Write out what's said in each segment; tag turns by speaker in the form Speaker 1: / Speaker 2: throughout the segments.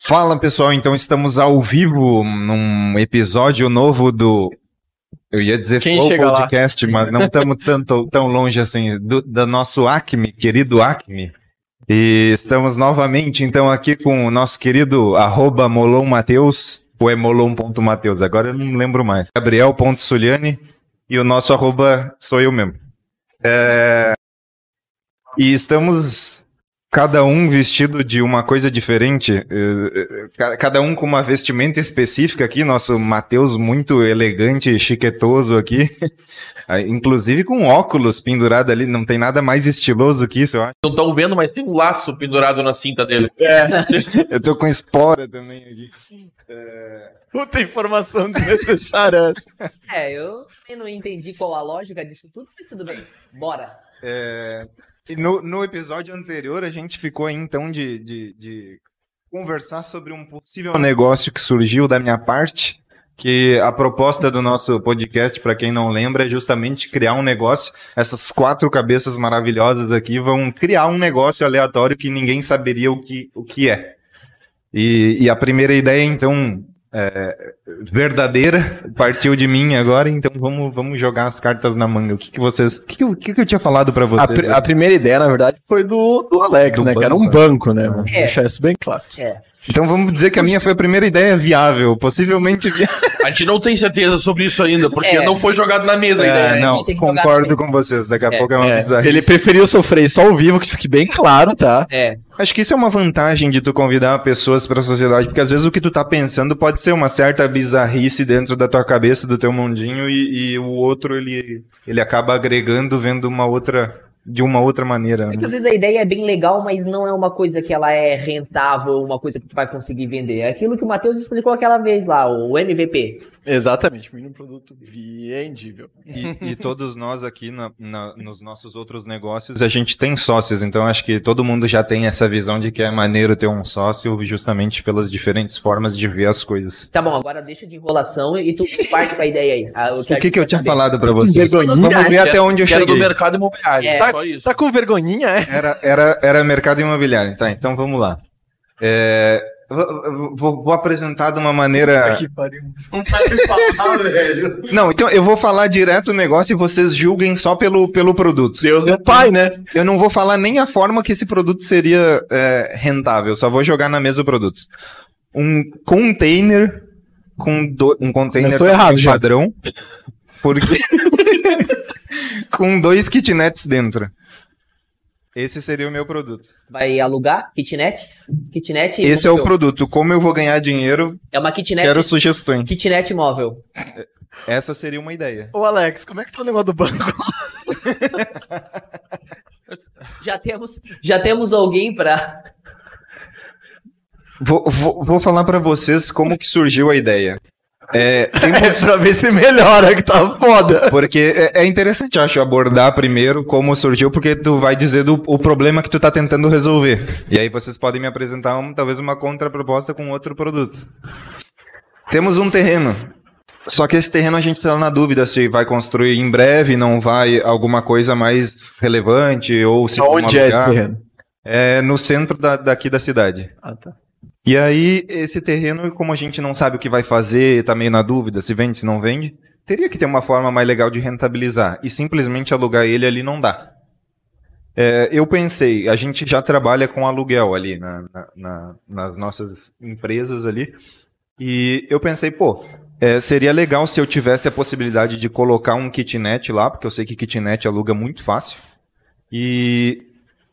Speaker 1: Fala pessoal, então estamos ao vivo num episódio novo do. Eu ia dizer
Speaker 2: Quem
Speaker 1: Flow
Speaker 2: chega lá?
Speaker 1: Podcast, mas não estamos tanto, tão longe assim do, do nosso Acme, querido Acme. E estamos novamente então aqui com o nosso querido arroba Molon Mateus, ou é molon.mateus, agora eu não lembro mais. Gabriel.suliani e o nosso arroba sou eu mesmo. É, E estamos cada um vestido de uma coisa diferente, eh, eh, ca- cada um com uma vestimenta específica aqui, nosso Matheus muito elegante e chiquetoso aqui, inclusive com óculos pendurado ali, não tem nada mais estiloso que isso, eu acho.
Speaker 3: Não estão vendo, mas tem um laço pendurado na cinta dele.
Speaker 2: É,
Speaker 1: Eu tô com espora também aqui.
Speaker 2: puta informação desnecessária. essa.
Speaker 4: É, eu também não entendi qual a lógica disso tudo, mas tudo bem. Bora.
Speaker 1: É, no, no episódio anterior, a gente ficou aí, então de, de, de conversar sobre um possível negócio que surgiu da minha parte. Que a proposta do nosso podcast, para quem não lembra, é justamente criar um negócio. Essas quatro cabeças maravilhosas aqui vão criar um negócio aleatório que ninguém saberia o que, o que é. E, e a primeira ideia, então, é, verdadeira, partiu de mim agora, então vamos, vamos jogar as cartas na manga. O que, que vocês. O que, que, que que eu tinha falado para vocês?
Speaker 2: A, pri- a primeira ideia, na verdade, foi do, do Alex,
Speaker 1: Do
Speaker 2: né? Que era
Speaker 1: banco,
Speaker 2: um banco, né? Vamos
Speaker 4: É.
Speaker 2: deixar isso bem claro.
Speaker 4: É.
Speaker 1: Então vamos dizer que a minha foi a primeira ideia viável, possivelmente viável.
Speaker 3: A gente não tem certeza sobre isso ainda, porque
Speaker 4: É.
Speaker 3: não foi jogado na mesa ainda.
Speaker 1: É,
Speaker 4: né?
Speaker 1: não, concordo com vocês. Daqui a
Speaker 4: É,
Speaker 1: pouco é uma
Speaker 2: É,
Speaker 1: bizarrice.
Speaker 2: ele preferiu sofrer só ao vivo, que fique bem claro, tá?
Speaker 4: É.
Speaker 1: Acho que isso é uma vantagem de tu convidar pessoas para a sociedade, porque às vezes o que tu tá pensando pode ser uma certa bizarrice dentro da tua cabeça, do teu mundinho, e, e o outro ele, ele acaba agregando, vendo uma outra de uma outra maneira.
Speaker 4: É
Speaker 1: né?
Speaker 4: às vezes a ideia é bem legal, mas não é uma coisa que ela é rentável, uma coisa que tu vai conseguir vender. É aquilo que o Matheus explicou aquela vez lá, o MVP.
Speaker 2: Exatamente, mínimo produto vendível.
Speaker 1: E, e todos nós aqui na- na- nos nossos outros negócios, a gente tem sócios, então acho que todo mundo já tem essa visão de que é maneiro ter um sócio, justamente pelas diferentes formas de ver as coisas.
Speaker 4: Tá bom, agora deixa de enrolação e tu parte pra ideia aí. Ah,
Speaker 1: O
Speaker 4: a
Speaker 1: que,
Speaker 4: gente
Speaker 1: que eu tinha
Speaker 4: saber.
Speaker 1: falado para vocês?
Speaker 2: Vergonhinha.
Speaker 1: Vamos ver até onde eu
Speaker 3: Que era do
Speaker 1: cheguei.
Speaker 3: mercado imobiliário.
Speaker 4: É.
Speaker 3: Só isso.
Speaker 2: Tá com vergonhinha, é?
Speaker 1: Era, era, era mercado imobiliário. Tá, então vamos lá. É, vou, vou- apresentar de uma maneira.
Speaker 2: Que pariu.
Speaker 1: Não, então eu vou falar direto o negócio e vocês julguem só pelo, pelo produto.
Speaker 2: Deus é pai, né?
Speaker 1: Eu não vou falar nem a forma que esse produto seria é, rentável, só vou jogar na mesa o produto. Um container com do- um container
Speaker 2: Começou errado já.
Speaker 1: padrão, porque com dois kitnets dentro. Esse seria o meu produto.
Speaker 4: Vai alugar kitnet? Kitnet.
Speaker 1: Esse é o produto. Como eu vou ganhar dinheiro,
Speaker 4: É uma kitnet,
Speaker 1: quero sugestões.
Speaker 4: kitnet móvel.
Speaker 1: Essa seria uma ideia.
Speaker 2: Ô, Alex, como é que tá o negócio do banco?
Speaker 4: Já temos, já temos alguém pra.
Speaker 1: Vou, vou, vou falar pra vocês como que surgiu a ideia. É, tem
Speaker 2: pra ver se melhora, que tá foda.
Speaker 1: Porque é, é interessante, acho, abordar primeiro como surgiu, porque tu vai dizer do, o problema que tu tá tentando resolver. E aí vocês podem me apresentar um, talvez uma contraproposta com outro produto. Temos um terreno. Só que esse terreno a gente tá na dúvida se vai construir em breve, não vai alguma coisa mais relevante, ou se
Speaker 2: Onde é esse terreno?
Speaker 1: É no centro da- daqui da cidade.
Speaker 2: Ah, tá.
Speaker 1: E aí, esse terreno, como a gente não sabe o que vai fazer, tá meio na dúvida se vende, se não vende, teria que ter uma forma mais legal de rentabilizar. E simplesmente alugar ele ali não dá. É, eu pensei, a gente já trabalha com aluguel ali na- na- na- nas nossas empresas ali. E eu pensei, pô, é, seria legal se eu tivesse a possibilidade de colocar um kitnet lá, porque eu sei que kitnet aluga muito fácil. E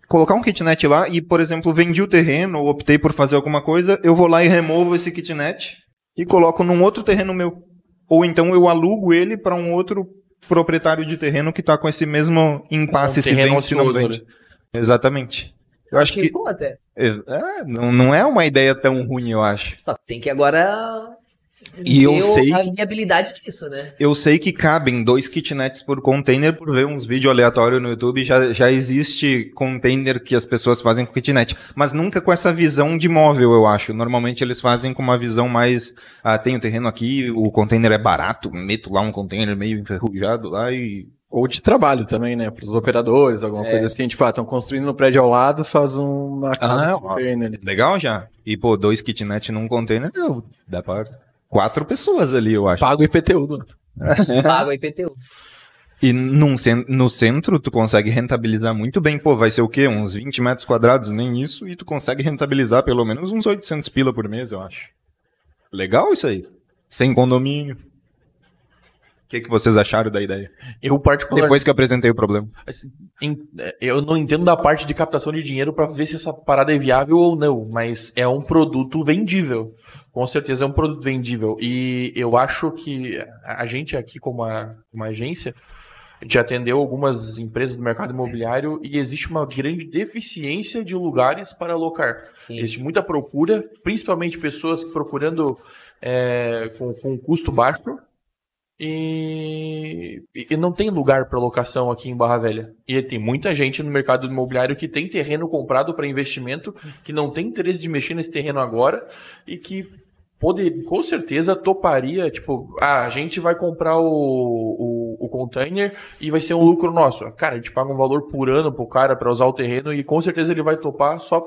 Speaker 1: colocar um kitnet lá e, por exemplo, vendi o terreno ou optei por fazer alguma coisa, eu vou lá e removo esse kitnet e coloco num outro terreno meu. Ou então eu alugo ele para um outro proprietário de terreno que está com esse mesmo impasse
Speaker 3: Um
Speaker 1: se vende, se não vende. Exatamente. Eu acho que
Speaker 4: Pô, até.
Speaker 1: é, é, não, não é uma ideia tão ruim, eu acho.
Speaker 4: Só tem que agora.
Speaker 1: E eu sei
Speaker 4: a
Speaker 1: que-
Speaker 4: viabilidade disso, né?
Speaker 1: Eu sei que cabem dois kitnets por container, por ver uns vídeos aleatórios no YouTube, já, já existe container que as pessoas fazem com kitnet, mas nunca com essa visão de móvel, eu acho. Normalmente eles fazem com uma visão mais, ah, tem o terreno aqui, o container é barato, meto lá um container meio enferrujado lá e
Speaker 2: Ou de trabalho também, né? Para os operadores, alguma
Speaker 4: É.
Speaker 2: coisa assim. Tipo, ah, estão construindo no prédio ao lado, faz uma casa
Speaker 1: Ah,
Speaker 2: container.
Speaker 1: Legal já. E, pô, dois kitnet num container, dá pra quatro pessoas ali, eu acho.
Speaker 2: Paga o IPTU. Do...
Speaker 4: Paga o IPTU.
Speaker 1: E num cen- no centro, tu consegue rentabilizar muito bem. Pô, vai ser o quê? Uns 20 metros quadrados, nem isso. E tu consegue rentabilizar pelo menos uns 800 pila por mês, eu acho. Legal isso aí. Sem condomínio. O que, que vocês acharam da ideia?
Speaker 3: Eu, particularmente,
Speaker 1: Depois que eu apresentei o problema.
Speaker 3: Assim, é, eu não entendo da parte de captação de dinheiro pra ver se essa parada é viável ou não, mas é um produto vendível. Com certeza é um produto vendível. E eu acho que a a gente aqui, como uma, uma agência, já atendeu algumas empresas do mercado imobiliário e existe uma grande deficiência de lugares para alocar.
Speaker 4: Sim.
Speaker 3: Existe muita procura, principalmente pessoas procurando é, com, com custo baixo. E, e não tem lugar para locação aqui em Barra Velha. E tem muita gente no mercado imobiliário que tem terreno comprado para investimento, que não tem interesse de mexer nesse terreno agora e que poder, com certeza toparia, tipo, ah, a gente vai comprar o, o, o container e vai ser um lucro nosso. Cara, a gente paga um valor por ano pro cara para usar o terreno e com certeza ele vai topar só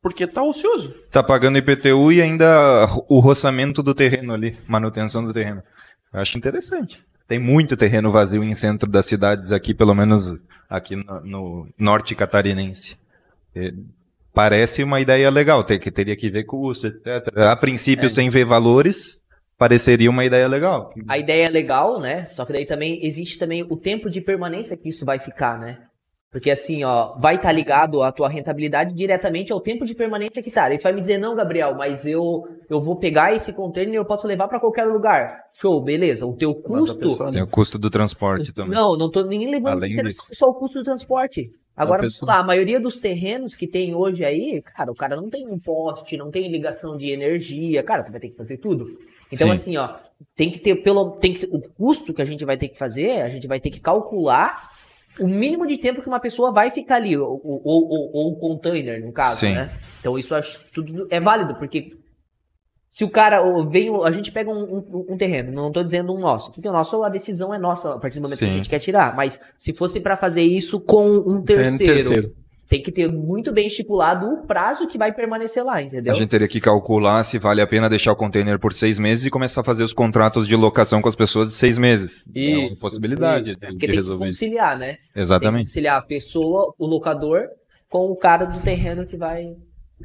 Speaker 3: porque tá ocioso.
Speaker 1: Tá pagando IPTU e ainda o roçamento do terreno ali, manutenção do terreno. Acho interessante. Tem muito terreno vazio em centro das cidades aqui, pelo menos aqui no, no norte catarinense. É, parece uma ideia legal, tem que, teria que ver custo, etc. A princípio,
Speaker 4: É.
Speaker 1: sem ver valores, pareceria uma ideia legal.
Speaker 4: A ideia é legal, né? Só que daí também existe também o tempo de permanência que isso vai ficar, né? Porque assim, ó, vai estar ligado a tua rentabilidade diretamente ao tempo de permanência que tá. Aí tu vai me dizer, não, Gabriel, mas eu, eu vou pegar esse container e eu posso levar para qualquer lugar. Show, beleza. O teu custo.
Speaker 2: pessoa,
Speaker 1: Tem o custo do transporte também.
Speaker 4: Não, não tô nem levando
Speaker 1: Além
Speaker 4: só-
Speaker 1: disso.
Speaker 4: só o custo do transporte. Agora, lá, a maioria dos terrenos que tem hoje aí, cara, o cara não tem um poste, não tem ligação de energia, cara, tu vai ter que fazer tudo. Então,
Speaker 1: Sim.
Speaker 4: assim, ó, tem que ter pelo. Tem que ser, o custo que a gente vai ter que fazer, a gente vai ter que calcular o mínimo de tempo que uma pessoa vai ficar ali, ou, ou, ou- ou o container, no caso,
Speaker 1: Sim.
Speaker 4: né? Então, isso acho tudo é válido, porque se o cara vem, a gente pega um, um- um terreno, não tô dizendo um nosso, porque o nosso a decisão é nossa a partir do momento que a
Speaker 1: Sim.
Speaker 4: gente quer tirar, mas se fosse para fazer isso com um terceiro,
Speaker 2: terceiro.
Speaker 4: Tem que ter muito bem estipulado o prazo que vai permanecer lá, entendeu?
Speaker 1: A gente teria que calcular se vale a pena deixar o container por seis meses e começar a fazer os contratos de locação com as pessoas de seis meses. é uma
Speaker 4: Isso,
Speaker 1: possibilidade de,
Speaker 4: Porque
Speaker 1: de
Speaker 4: tem que
Speaker 1: resolver isso.
Speaker 4: conciliar, né? Tem que
Speaker 1: Exatamente.
Speaker 4: conciliar a pessoa, o locador, com o cara do terreno que vai.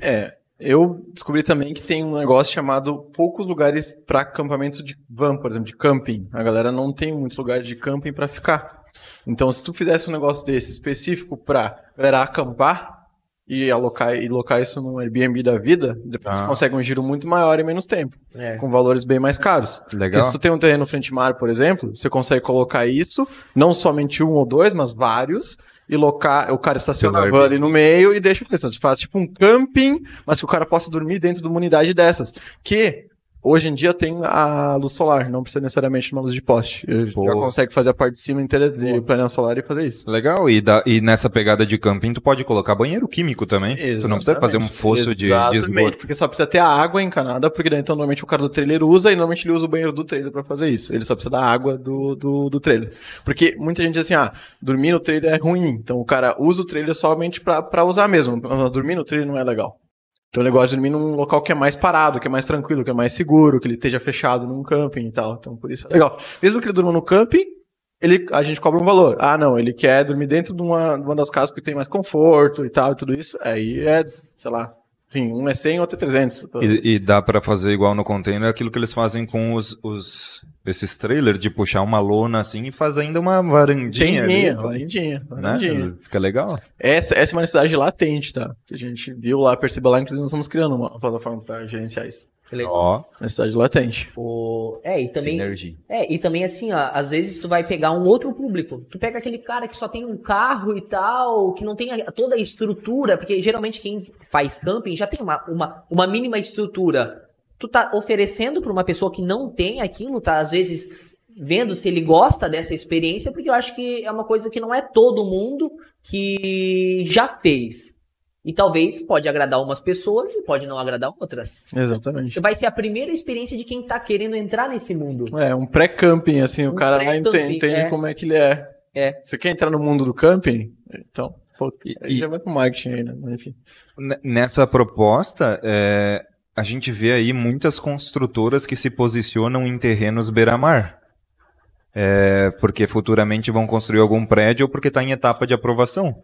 Speaker 2: É, eu descobri também que tem um negócio chamado poucos lugares para acampamento de van, por exemplo, de camping. A galera não tem muitos lugares de camping para ficar. Então, se tu fizesse um negócio desse específico para galera acampar e alocar e locar isso no Airbnb da vida, depois você
Speaker 1: Ah.
Speaker 2: consegue um giro muito maior em menos tempo,
Speaker 4: É.
Speaker 2: com valores bem mais caros. Porque
Speaker 1: Legal.
Speaker 2: se tu tem um terreno frente mar, por exemplo, você consegue colocar isso, não somente um ou dois, mas vários, e locar, o cara estaciona a van ali no meio e deixa o restante. Faz tipo um camping, mas que o cara possa dormir dentro de uma unidade dessas. Que hoje em dia tem a luz solar, não precisa necessariamente uma luz de poste.
Speaker 1: Pô.
Speaker 2: Já consegue fazer a parte de cima inteira de painel solar e fazer isso.
Speaker 1: Legal, e, da- e nessa pegada de camping, tu pode colocar banheiro químico também. Tu não precisa fazer um fosso de, de
Speaker 2: Exatamente,
Speaker 1: esgoto.
Speaker 2: porque só precisa ter a água encanada, porque daí então normalmente o cara do trailer usa e normalmente ele usa o banheiro do trailer pra fazer isso. Ele só precisa da água do, do, do trailer. Porque muita gente diz assim, ah, dormir no trailer é ruim, então o cara usa o trailer somente pra, pra usar mesmo. Dormir no trailer não é legal. Então ele gosta de dormir num local que é mais parado, que é mais tranquilo, que é mais seguro, que ele esteja fechado num camping e tal. Então por isso é legal. Mesmo que ele durma no camping, ele, a gente cobra um valor. Ah, não, ele quer dormir dentro de uma, de uma das casas porque tem mais conforto e tal e tudo isso. Aí é, sei lá, enfim, um é 100, outro é 300.
Speaker 1: E, e dá pra fazer igual no container aquilo que eles fazem com os, os esses trailers de puxar uma lona assim e faz ainda uma varandinha.
Speaker 2: Tendinha,
Speaker 1: ali,
Speaker 2: varandinha, varandinha.
Speaker 1: né? Fica legal.
Speaker 2: Essa, essa é uma necessidade latente, tá? Que a gente viu lá, percebeu lá, inclusive nós estamos criando uma plataforma para gerenciar isso.
Speaker 1: Ó,
Speaker 2: Necessidade latente.
Speaker 4: O... É, e também.
Speaker 1: sinergia.
Speaker 4: É, e também assim, ó, às vezes tu vai pegar um outro público. Tu pega aquele cara que só tem um carro e tal, que não tem a- toda a estrutura, porque geralmente quem faz camping já tem uma, uma, uma mínima estrutura. Tu tá oferecendo para uma pessoa que não tem aquilo, tá às vezes vendo se ele gosta dessa experiência, porque eu acho que é uma coisa que não é todo mundo que já fez. E talvez pode agradar umas pessoas e pode não agradar outras.
Speaker 2: Exatamente.
Speaker 4: Vai ser a primeira experiência de quem tá querendo entrar nesse mundo.
Speaker 2: É, um pré-camping, assim, o
Speaker 4: Um
Speaker 2: cara vai
Speaker 4: pré-camping,
Speaker 2: entender entende
Speaker 4: é.
Speaker 2: como é que ele é.
Speaker 4: É.
Speaker 2: Você quer entrar no mundo do camping? Então, pô,
Speaker 1: E-
Speaker 2: aí
Speaker 1: e-
Speaker 2: já vai pro marketing aí, né? Enfim.
Speaker 1: Nessa proposta, é, a gente vê aí muitas construtoras que se posicionam em terrenos beira-mar. É, porque futuramente vão construir algum prédio ou porque está em etapa de aprovação.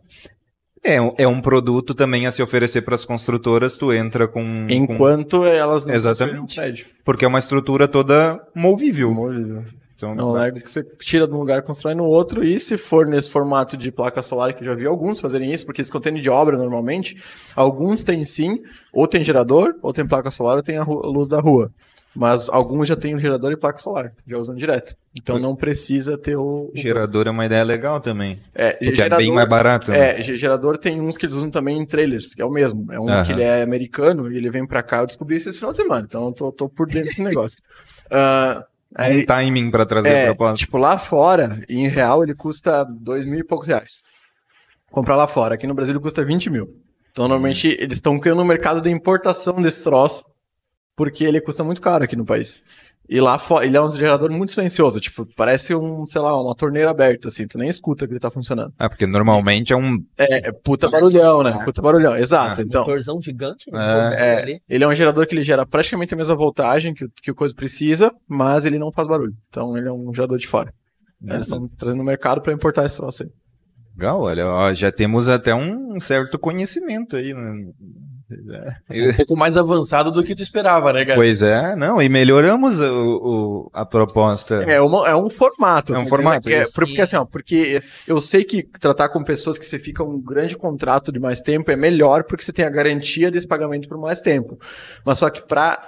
Speaker 1: É, um- é um produto também a se oferecer para as construtoras, tu entra com, com-
Speaker 2: Enquanto elas não
Speaker 1: Exatamente.
Speaker 2: um prédio.
Speaker 1: Porque é uma estrutura toda movível. Então,
Speaker 2: Não, é que você tira de um lugar e constrói no outro, e se for nesse formato de placa solar, que eu já vi alguns fazerem isso, porque esse container de obra normalmente, alguns têm sim, ou tem gerador, ou tem placa solar, ou tem a, luz da rua. Mas alguns já tem o gerador e placa solar, já usam direto. Então não precisa ter o.
Speaker 1: gerador é uma ideia legal também.
Speaker 2: É,
Speaker 1: Porque
Speaker 2: gerador,
Speaker 1: é bem mais barato. né?
Speaker 2: É, ge- gerador tem uns que eles usam também em trailers, que é o mesmo. É um
Speaker 1: Aham.
Speaker 2: que ele é americano e ele vem pra cá. Eu descobri isso esse final de semana, então eu tô, tô por dentro desse negócio. Ah, aí,
Speaker 1: um timing para trazer
Speaker 2: é,
Speaker 1: a proposta.
Speaker 2: tipo, lá fora, em real, ele custa dois mil e poucos reais. Comprar lá fora. Aqui no Brasil ele custa 20 mil. Então, normalmente, eles estão criando um mercado de importação desse troço, porque ele custa muito caro aqui no país. E lá fora, ele é um gerador muito silencioso, tipo, parece um, sei lá, uma torneira aberta, assim, tu nem escuta que ele tá funcionando.
Speaker 1: Ah, porque normalmente é um.
Speaker 2: É, é puta barulhão, né? Puta barulhão, exato.
Speaker 1: Ah.
Speaker 2: então,
Speaker 4: Motorzão gigante. né?
Speaker 1: É.
Speaker 4: Ali.
Speaker 2: ele é um gerador que ele gera praticamente a mesma voltagem que, o- que o coisa precisa, mas ele não faz barulho. Então, ele é um gerador de fora. Eles estão trazendo no mercado para importar esse troço aí.
Speaker 1: Legal, olha, ó, já temos até um certo conhecimento aí. Né?
Speaker 3: Um pouco mais avançado do que tu esperava, né, cara?
Speaker 1: Pois é, não, e melhoramos o, o- a proposta.
Speaker 2: É, uma- é um formato.
Speaker 1: É um
Speaker 2: quer dizer,
Speaker 1: formato,
Speaker 2: né, é- porque assim, ó, porque eu sei que tratar com pessoas que você fica um grande contrato de mais tempo é melhor porque você tem a garantia desse pagamento por mais tempo. Mas só que para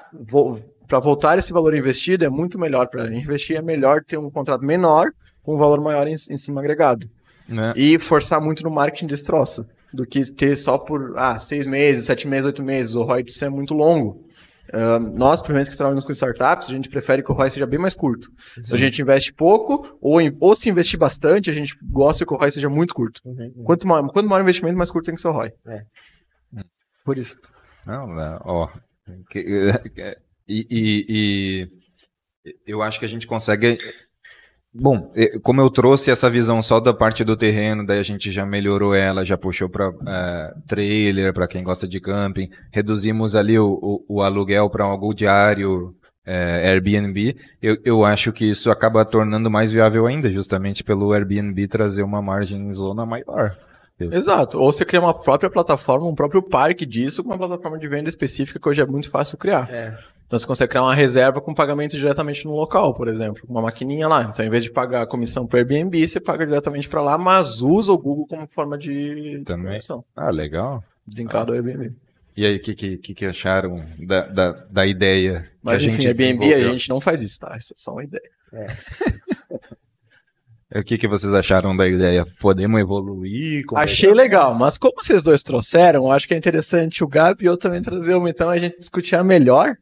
Speaker 2: para voltar esse valor investido é muito melhor para investir é melhor ter um contrato menor com um valor maior em, em cima agregado
Speaker 1: né?
Speaker 2: e forçar muito no marketing desse troço do que ter só por ah, seis meses, sete meses, oito meses. O ROI disso é muito longo. Ah, nós, pelo menos que trabalhamos com startups, a gente prefere que o ROI seja bem mais curto. Se a gente investe pouco, ou, em- ou se investir bastante, a gente gosta que o ROI seja muito curto. Quanto maior, quanto maior o investimento, mais curto tem que ser o ROI.
Speaker 4: É.
Speaker 2: Por isso.
Speaker 1: Não, né, ó. E, e- e eu acho que a gente consegue. Bom, como eu trouxe essa visão só da parte do terreno, daí a gente já melhorou ela, já puxou para trailer, para quem gosta de camping, reduzimos ali o, o- o aluguel para algo diário, eh, Airbnb. Eu, eu acho que isso acaba tornando mais viável ainda, justamente pelo Airbnb trazer uma margem zona maior.
Speaker 2: Exato. Ou você cria uma própria plataforma, um próprio parque disso, com uma plataforma de venda específica que hoje é muito fácil criar.
Speaker 4: É.
Speaker 2: Então você consegue criar uma reserva com pagamento diretamente no local, por exemplo, com uma maquininha lá. Então, em vez de pagar a comissão para Airbnb, você paga diretamente para lá, mas usa o Google como forma de
Speaker 1: Também.
Speaker 2: comissão,
Speaker 1: Ah, legal.
Speaker 2: linkado ao Airbnb.
Speaker 1: E aí, o que, que, que acharam da, da, da ideia?
Speaker 2: Mas
Speaker 1: a gente
Speaker 2: Airbnb a gente não faz isso, tá? Isso é só uma ideia.
Speaker 1: O que, que vocês acharam da ideia? Podemos evoluir? É
Speaker 2: Achei legal, mas como vocês dois trouxeram, acho que é interessante o Gabi e eu também trazer uma, então a gente discutir a melhor.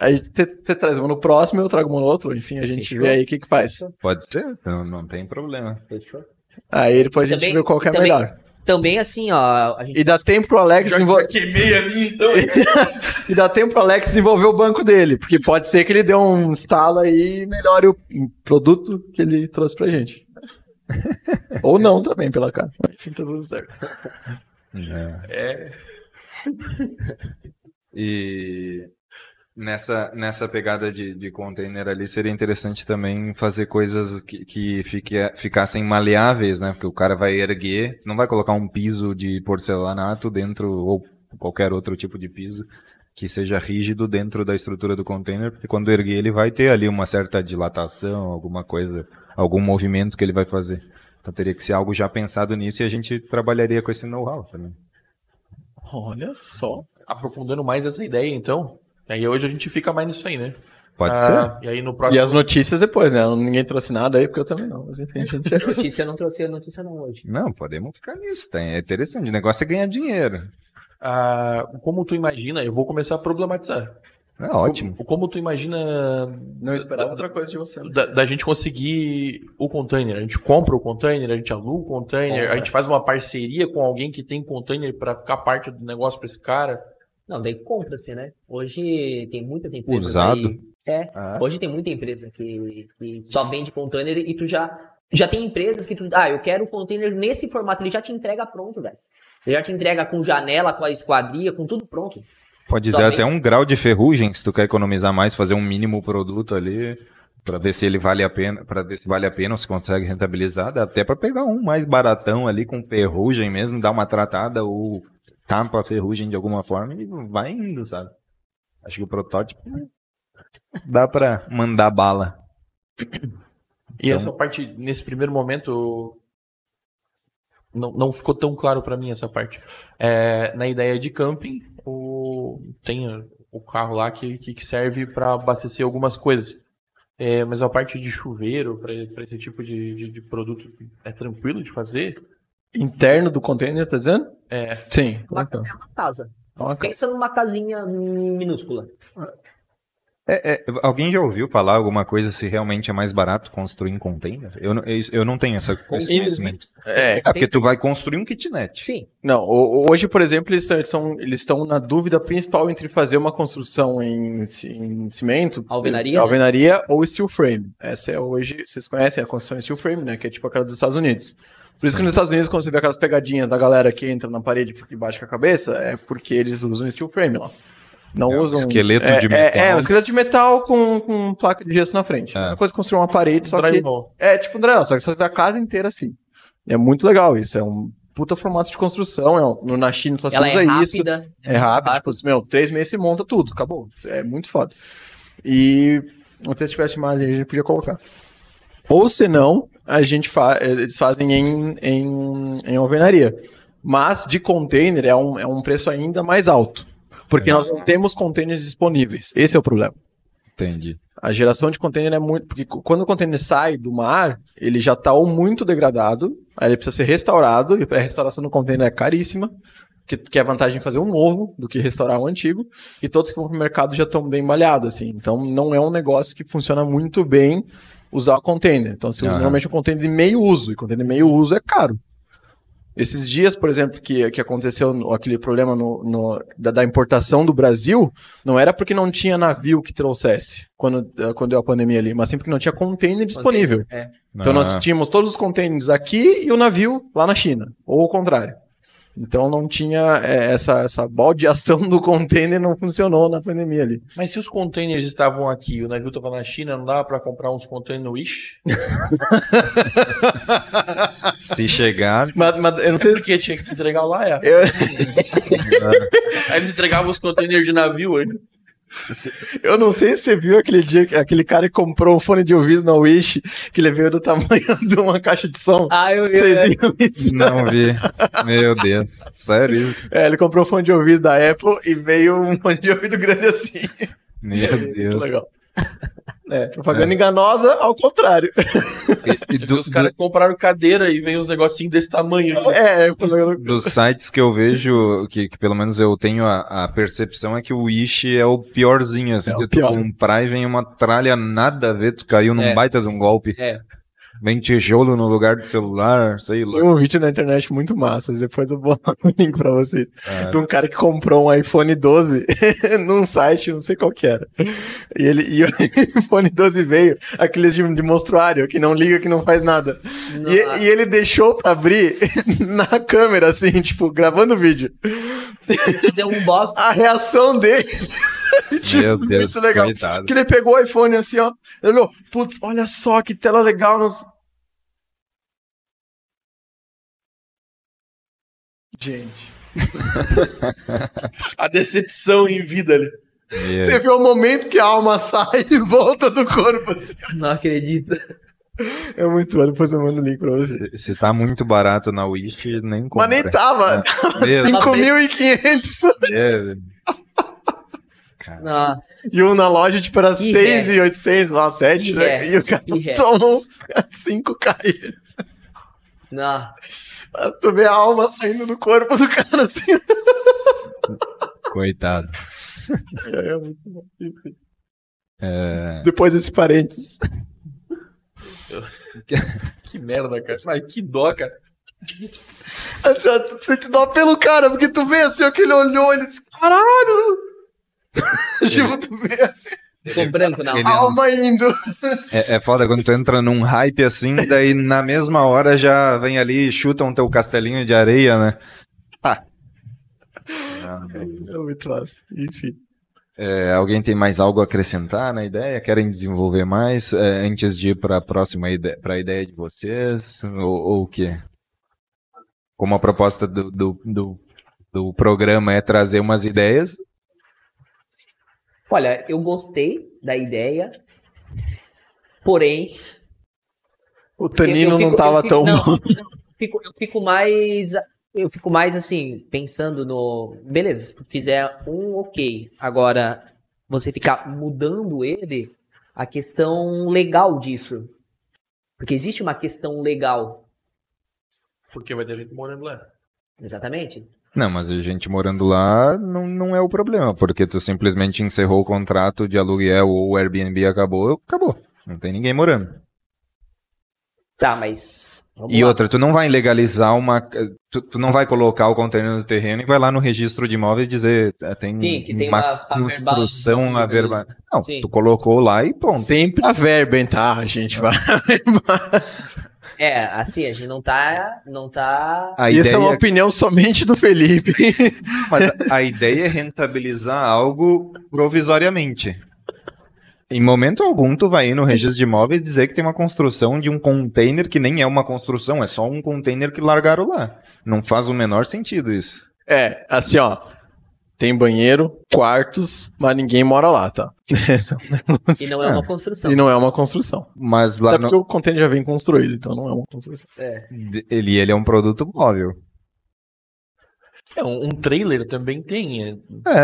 Speaker 2: Aí você você traz uma no próximo, eu trago uma no outro, enfim, a gente
Speaker 4: Fechou.
Speaker 2: vê aí o que que faz.
Speaker 1: Pode ser, não, não tem problema.
Speaker 4: Fechou?
Speaker 2: Aí depois a gente
Speaker 4: Também-
Speaker 2: vê qual que é
Speaker 4: também-
Speaker 2: melhor.
Speaker 4: Também assim, ó, a gente
Speaker 2: E dá tempo pro Alex desenvolver.
Speaker 3: queimei a minha, então.
Speaker 2: E dá tempo pro Alex desenvolver o banco dele, porque pode ser que ele dê um instalo aí e melhore o produto que ele trouxe pra gente. Ou não também, pela cara. Enfim, tá tudo certo.
Speaker 3: É.
Speaker 1: E nessa, nessa pegada de, de container ali, seria interessante também fazer coisas que, que fique, ficassem maleáveis, né? Porque o cara vai erguer, não vai colocar um piso de porcelanato dentro, ou qualquer outro tipo de piso, que seja rígido dentro da estrutura do container, porque quando erguer ele vai ter ali uma certa dilatação, alguma coisa, algum movimento que ele vai fazer. Então teria que ser algo já pensado nisso e a gente trabalharia com esse know-how também.
Speaker 2: Olha só.
Speaker 3: Aprofundando mais essa ideia, então. Aí hoje a gente fica mais nisso aí, né?
Speaker 1: Pode
Speaker 3: Ah, E aí no
Speaker 2: E
Speaker 3: próximo.
Speaker 2: as notícias depois, né? Ninguém trouxe nada aí, porque eu também não. Mas enfim, a gente.
Speaker 4: notícia eu não trouxe a notícia não hoje.
Speaker 1: Não, podemos ficar nisso. tá? É interessante. O negócio é ganhar dinheiro.
Speaker 3: Ah, como tu imagina, eu vou começar a problematizar.
Speaker 1: É ótimo.
Speaker 3: Como, como tu imagina
Speaker 2: Não esperava outra coisa de você.
Speaker 3: da, da gente conseguir o container? A gente compra o container, a gente aluga o container, a gente faz uma parceria com alguém que tem container para ficar parte do negócio para esse cara.
Speaker 4: Não, daí compra-se, né? Hoje tem muitas empresas
Speaker 1: Usado.
Speaker 4: aí- É,
Speaker 1: Ah,
Speaker 4: hoje tem muita empresa que, que só vende container e tu já Já tem empresas que tu, ah, eu quero o container nesse formato, ele já te entrega pronto, velho. Ele já te entrega com janela, com a esquadria, com tudo pronto.
Speaker 1: Pode dar até um grau de ferrugem se tu quer economizar mais, fazer um mínimo produto ali para ver se ele vale a pena, para ver se vale a pena ou se consegue rentabilizar, dá até para pegar um mais baratão ali com ferrugem mesmo, dar uma tratada ou tapa a ferrugem de alguma forma e vai indo, sabe? Acho que o protótipo dá para mandar bala.
Speaker 3: E
Speaker 1: Então-
Speaker 3: essa parte, nesse primeiro momento, não, não ficou tão claro para mim essa parte. É, na ideia de camping, o, tem o carro lá que, que que serve para abastecer algumas coisas. É, mas a parte de chuveiro, para esse tipo de, de, de produto, é tranquilo de fazer?
Speaker 2: Interno do container, tá dizendo?
Speaker 3: É.
Speaker 2: Sim.
Speaker 4: Uma,
Speaker 2: Então,
Speaker 4: é uma casa.
Speaker 2: uma ca-
Speaker 4: Pensa numa casinha minúscula.
Speaker 1: É, é, alguém já ouviu falar alguma coisa se realmente é mais barato construir em container? Eu, não- eu eu não tenho essa, esse conhecimento.
Speaker 2: É,
Speaker 1: É porque tu vai construir um kitnet.
Speaker 4: Sim.
Speaker 2: Não, ho- hoje, por exemplo, eles estão, eles estão na dúvida principal entre fazer uma construção em, em cimento,
Speaker 4: Alvenaria, né?
Speaker 2: alvenaria ou steel frame. Essa é hoje, vocês conhecem a construção em steel frame, né? Que é tipo aquela dos Estados Unidos. Por isso que nos Estados Unidos, quando você vê aquelas pegadinhas da galera que entra na parede por debaixo com a cabeça, é porque eles usam steel frame lá. Não
Speaker 1: É um
Speaker 2: usam.
Speaker 1: esqueleto
Speaker 2: é,
Speaker 1: de
Speaker 2: é-
Speaker 1: metal.
Speaker 2: É, um esqueleto de metal com, com placa de gesso na frente.
Speaker 1: É.
Speaker 2: É uma coisa que construir uma parede, só que. É tipo um drywall, só que você faz a casa inteira assim. É muito legal isso. É um puta formato de construção. É um- no, na China só se
Speaker 4: Ela
Speaker 2: usa
Speaker 4: é
Speaker 2: isso.
Speaker 4: rápida.
Speaker 2: É rápido, tipo, meu, três meses você monta tudo, acabou. É muito foda. E até se tivesse imagem, a gente podia colocar. Ou se não, a gente fa eles fazem em, em, em alvenaria. Mas de container é um, é um preço ainda mais alto. Porque nós não temos containers disponíveis. Esse é o problema.
Speaker 1: Entendi.
Speaker 2: A geração de container é muito. Porque quando o container sai do mar, ele já está ou muito degradado, aí ele precisa ser restaurado, e a restauração do container é caríssima, que, que é a vantagem de fazer um novo do que restaurar um antigo, e todos que vão para o mercado já estão bem malhados, assim. Então não é um negócio que funciona muito bem usar container. Então se usa
Speaker 1: Aham.
Speaker 2: normalmente um container de meio uso, e container de meio uso é caro. Esses dias, por exemplo, que, que aconteceu aquele problema no, no- da, da importação do Brasil, não era porque não tinha navio que trouxesse quando, eh, quando deu a pandemia ali, mas sim porque não tinha container disponível.
Speaker 4: É.
Speaker 2: Então nós
Speaker 1: Ah,
Speaker 2: tínhamos todos os containers aqui e o navio lá na China, ou o contrário. Então não tinha eh, essa, essa baldeação do container, não funcionou na pandemia ali.
Speaker 3: Mas se os containers estavam aqui e o navio estava na China, não dava para comprar uns containers no Wish?
Speaker 1: se chegar,
Speaker 2: Mas, mas eu não sei.
Speaker 3: Porque tinha que entregar lá, é.
Speaker 2: Eu,
Speaker 3: Aí eles entregavam os containers de navio ainda.
Speaker 2: eu não sei se você viu aquele dia, que- aquele cara que comprou um fone de ouvido na Wish, que ele veio do tamanho de uma caixa de som.
Speaker 4: Ah, eu,
Speaker 2: Vocês viram isso?
Speaker 1: não vi. Meu Deus. Sério isso?
Speaker 2: É, ele comprou um fone de ouvido da Apple e veio um fone de ouvido grande assim.
Speaker 1: Meu
Speaker 2: Muito
Speaker 1: Deus.
Speaker 2: legal. É, propaganda enganosa, ao contrário.
Speaker 1: E, e do-
Speaker 3: os caras compraram cadeira e vem uns negocinhos desse tamanho.
Speaker 2: É, é propaganda-
Speaker 1: dos sites que eu vejo, que, que pelo menos eu tenho a, a percepção, é que o Wish é o piorzinho, assim,
Speaker 2: É o
Speaker 1: de tu
Speaker 2: pior.
Speaker 1: comprar e vem uma tralha nada a ver, tu caiu num
Speaker 4: É.
Speaker 1: baita de um golpe.
Speaker 4: É.
Speaker 1: Vem tijolo no lugar do celular, sei lá.
Speaker 2: Tem um vídeo na internet muito massa, depois eu vou o link pra você.
Speaker 1: É.
Speaker 2: De um cara que comprou um iPhone 12 num site, não sei qual que era. E, ele, e o iPhone 12 veio, aqueles de, de monstruário, que não liga, que não faz nada. E, e ele deixou pra abrir na câmera, assim, tipo, gravando o vídeo.
Speaker 4: fazer um box.
Speaker 2: A reação dele. tipo,
Speaker 1: Meu Deus,
Speaker 2: muito legal.
Speaker 1: coitado.
Speaker 2: Que ele pegou o iPhone assim, ó. Ele olhou, putz, olha só que tela legal. Nos... Gente.
Speaker 3: A decepção em vida ali.
Speaker 1: Meu
Speaker 2: Teve um momento que a alma sai e volta do corpo. Assim.
Speaker 4: Não acredito.
Speaker 2: É muito bom, depois eu mando o link pra você.
Speaker 1: Se, se tá muito barato na Wish, nem compra.
Speaker 2: Mas nem tava.
Speaker 1: Meu
Speaker 2: 5.500.
Speaker 1: Deus. Cara,
Speaker 4: Não,
Speaker 2: E um na loja, tipo, era
Speaker 4: Que
Speaker 2: 6.800, lá, 7, né? E o cara tomou 5 caídas.
Speaker 4: não.
Speaker 2: Tu vê a alma saindo do corpo do cara, assim.
Speaker 1: coitado.
Speaker 2: É, muito bom.
Speaker 1: É,
Speaker 2: Depois desse parênteses.
Speaker 3: Que merda, cara. Mas que dó, cara.
Speaker 2: Assim, ó, Você te dá pelo cara, porque tu vê assim, ó, que ele olhou, ele disse, caralho! tipo, tu vê assim.
Speaker 4: Ficou branco, não.
Speaker 1: Ele-
Speaker 2: Alma indo.
Speaker 1: É, é foda quando tu entra num hype assim, daí na mesma hora já vem ali e chutam teu castelinho de areia, né? Ah.
Speaker 2: É muito fácil. Enfim.
Speaker 1: É, alguém tem mais algo a acrescentar na ideia? Querem desenvolver mais é, antes de ir para a próxima ideia, para a ideia de vocês? Ou, ou o quê? Como a proposta do, do, do, do programa é trazer umas ideias,
Speaker 4: Olha, eu gostei da ideia, porém.
Speaker 2: O Tanino
Speaker 4: eu
Speaker 2: não
Speaker 4: fico-
Speaker 2: tava
Speaker 4: eu fico-
Speaker 2: tão
Speaker 4: não,
Speaker 2: bom.
Speaker 4: eu fico, eu fico mais. Eu fico mais assim, pensando no. Beleza, fizer um ok. Agora, você ficar mudando ele, a questão legal disso. Porque existe uma questão legal.
Speaker 3: Porque vai ter gente morando lá.
Speaker 4: Exatamente.
Speaker 1: Não, mas a gente morando lá não, não é o problema, porque tu simplesmente encerrou o contrato de aluguel ou o Airbnb acabou, acabou. Não tem ninguém morando.
Speaker 4: Tá, mas.
Speaker 1: E
Speaker 4: lá.
Speaker 1: outra, tu não vai legalizar uma. Tu, tu não vai colocar o container no terreno e vai lá no registro de imóveis dizer eh, tem,
Speaker 4: Sim, que tem
Speaker 1: uma
Speaker 4: uma
Speaker 1: construção a verba. Não,
Speaker 4: Sim.
Speaker 1: tu colocou lá e ponto.
Speaker 2: Sempre a verba, hein, tá? A gente vai.
Speaker 4: É, assim, a gente não tá. Não tá.
Speaker 1: A
Speaker 2: Isso é uma opinião somente do Felipe.
Speaker 1: mas a ideia é rentabilizar algo provisoriamente. Em momento algum, tu vai ir no registro de imóveis dizer que tem uma construção de um container que nem é uma construção, é só um container que largaram lá. Não faz o menor sentido isso.
Speaker 2: É, assim, ó. Tem banheiro, quartos, mas ninguém mora lá, tá? É.
Speaker 4: E não é uma construção.
Speaker 2: E não é uma construção.
Speaker 1: Mas lá
Speaker 2: Até
Speaker 1: no-
Speaker 2: porque o container já vem construído, então não é uma construção.
Speaker 4: É.
Speaker 1: ele, ele é um produto móvel.
Speaker 3: É, um, um trailer também tem. é,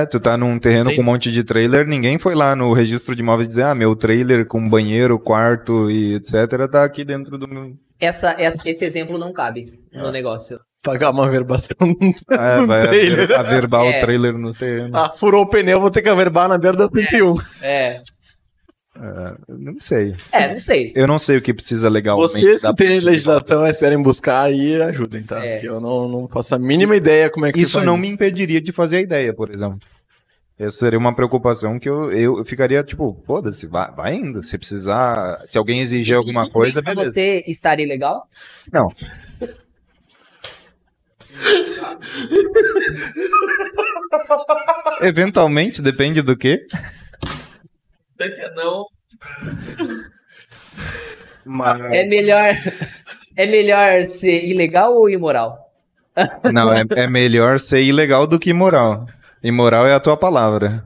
Speaker 1: É, tu tá num terreno
Speaker 3: Tem-
Speaker 1: com um monte de trailer, ninguém foi lá no registro de imóveis dizer, ah, meu trailer com banheiro, quarto e etc. tá aqui dentro do meu.
Speaker 4: Essa, essa- esse exemplo não cabe no negócio.
Speaker 2: Pagar uma verbação.
Speaker 1: É, vai
Speaker 2: trailer.
Speaker 1: aver- averbar
Speaker 4: É.
Speaker 1: o trailer no terreno.
Speaker 2: ah, furou o pneu, vou ter que averbar na beira da 101.
Speaker 4: É.
Speaker 1: Não sei.
Speaker 4: É, não sei.
Speaker 1: Eu não sei o que precisa legalmente.
Speaker 2: Vocês que têm legislação e querem buscar aí, ajudem, tá?
Speaker 4: É.
Speaker 2: Porque eu não, não faço a mínima ideia como é que
Speaker 1: Isso
Speaker 2: faz
Speaker 1: não me impediria de fazer a ideia, por exemplo. Essa seria uma preocupação que eu, eu ficaria, tipo, foda-se, vai, vai indo. Se precisar, se alguém exigir alguma coisa, beleza.
Speaker 4: você estar ilegal?
Speaker 1: Não. Eventualmente, depende do quê.
Speaker 3: Não.
Speaker 1: Mas...
Speaker 4: É melhor. É melhor ser ilegal ou imoral?
Speaker 1: Não, é, é melhor ser ilegal do que imoral. Imoral é a tua palavra.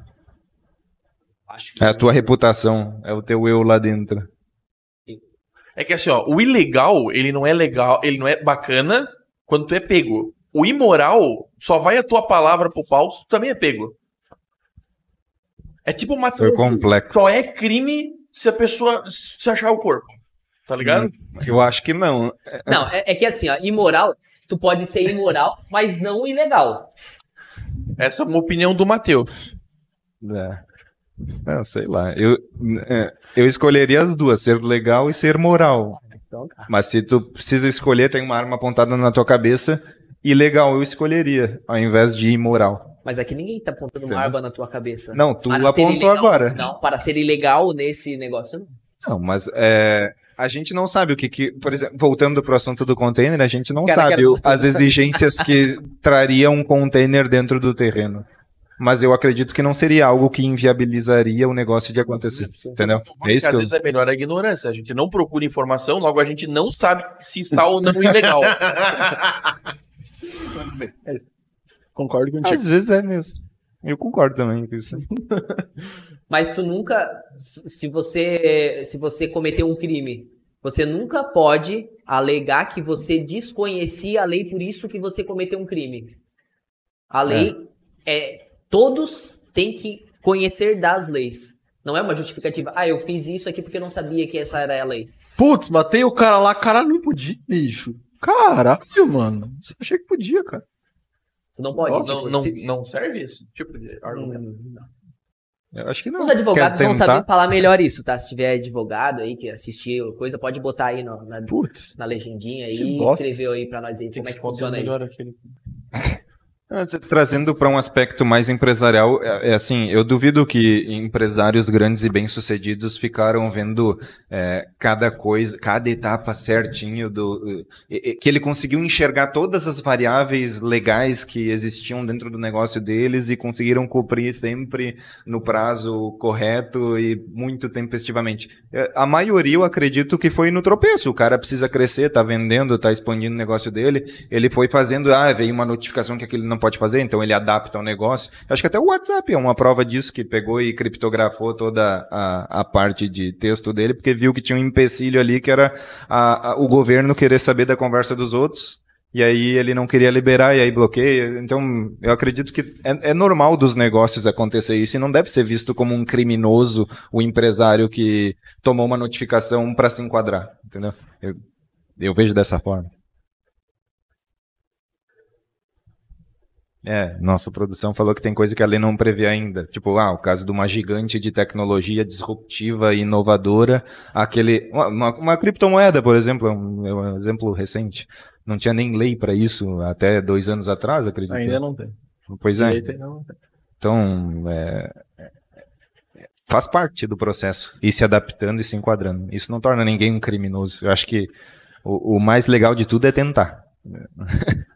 Speaker 4: Acho que
Speaker 1: É a tua reputação. É o teu eu lá dentro.
Speaker 3: É que assim, ó, o ilegal, ele não é legal, ele não é bacana quando tu é pego. O imoral, só vai a tua palavra pro pau se tu também é pego. É tipo uma
Speaker 1: Foi complexo.
Speaker 3: Só é crime se a pessoa se achar o corpo. Tá ligado?
Speaker 1: Eu acho que não.
Speaker 4: Não, é, é que assim, ó, imoral, tu pode ser imoral, mas não ilegal.
Speaker 3: Essa é uma opinião do Matheus.
Speaker 1: É. Não, sei lá. Eu, é, eu escolheria as duas, ser legal e ser moral.
Speaker 4: Então tá.
Speaker 1: Mas se tu precisa escolher, tem uma arma apontada na tua cabeça, ilegal eu escolheria, ao invés de imoral.
Speaker 4: Mas aqui ninguém tá apontando uma
Speaker 1: Entendeu?
Speaker 4: arma na tua cabeça.
Speaker 1: Não, tu
Speaker 4: Para
Speaker 1: apontou
Speaker 4: ilegal,
Speaker 1: agora.
Speaker 4: Não, para ser ilegal nesse negócio, não.
Speaker 1: Não, mas é, a gente não sabe o que, que. Por exemplo, voltando pro assunto do container, a gente não
Speaker 4: Cara,
Speaker 1: sabe
Speaker 4: quero-
Speaker 1: o- as exigências que traria um container dentro do terreno. Mas eu acredito que não seria algo que inviabilizaria o negócio de acontecer. Entendeu? É isso
Speaker 3: às
Speaker 1: que eu...
Speaker 3: vezes é melhor a ignorância. A gente não procura informação, logo a gente não sabe se está ou não ilegal.
Speaker 2: Concordo contigo.
Speaker 1: Às vezes é mesmo. Eu concordo também com isso.
Speaker 4: Mas tu nunca, se você, se você cometeu um crime, você nunca pode alegar que você desconhecia a lei, por isso que você cometeu um crime. A lei é, todos têm que conhecer das leis. Não é uma justificativa. Ah, eu fiz isso aqui porque eu não sabia que essa era a lei.
Speaker 2: Putz, matei o cara lá, cara, não podia, bicho. Caralho, mano. Você achei que podia, cara.
Speaker 4: Não pode.
Speaker 2: Nossa,
Speaker 3: não, não,
Speaker 4: Se-
Speaker 3: não serve esse tipo de argumento.
Speaker 1: Eu acho que não.
Speaker 4: Os advogados
Speaker 1: Quer
Speaker 4: vão saber falar melhor isso, tá? Se tiver advogado aí que assistiu coisa, pode botar aí no- na,
Speaker 2: Putz.
Speaker 4: na legendinha aí e escreveu aí pra nós aí como é que funciona aí.
Speaker 3: melhor aquele.
Speaker 1: Trazendo para um aspecto mais empresarial, é, é assim, eu duvido que empresários grandes e bem-sucedidos ficaram vendo é, cada coisa, cada etapa certinho do que ele conseguiu enxergar todas as variáveis legais que existiam dentro do negócio deles e conseguiram cumprir sempre no prazo correto e muito tempestivamente. É, A maioria, eu acredito que foi no tropeço. O cara precisa crescer, tá vendendo, tá expandindo o negócio dele. Ele foi fazendo, ah, veio uma notificação que aquilo não pode fazer, então ele adapta o negócio. Acho que até o WhatsApp é uma prova disso, que pegou e criptografou toda a, a parte de texto dele, porque viu que tinha um empecilho ali que era a- a- o governo querer saber da conversa dos outros. E aí ele não queria liberar, e aí bloqueia. Então, eu acredito que é, é normal dos negócios acontecer isso, e não deve ser visto como um criminoso o empresário que tomou uma notificação para se enquadrar, entendeu? Eu, eu vejo dessa forma. É, nossa produção falou que tem coisa que a lei não prevê ainda. Tipo, ah, o caso de uma gigante de tecnologia disruptiva e inovadora, aquele. Uma, uma- criptomoeda, por exemplo, é um, é um exemplo recente. Não tinha nem lei para isso até dois anos atrás, acredito.
Speaker 2: Ainda não tem.
Speaker 1: Pois é.
Speaker 2: Não tem.
Speaker 1: Então, é, é, faz parte do processo ir se adaptando e se enquadrando. Isso não torna ninguém um criminoso. Eu acho que o, o mais legal de tudo é tentar.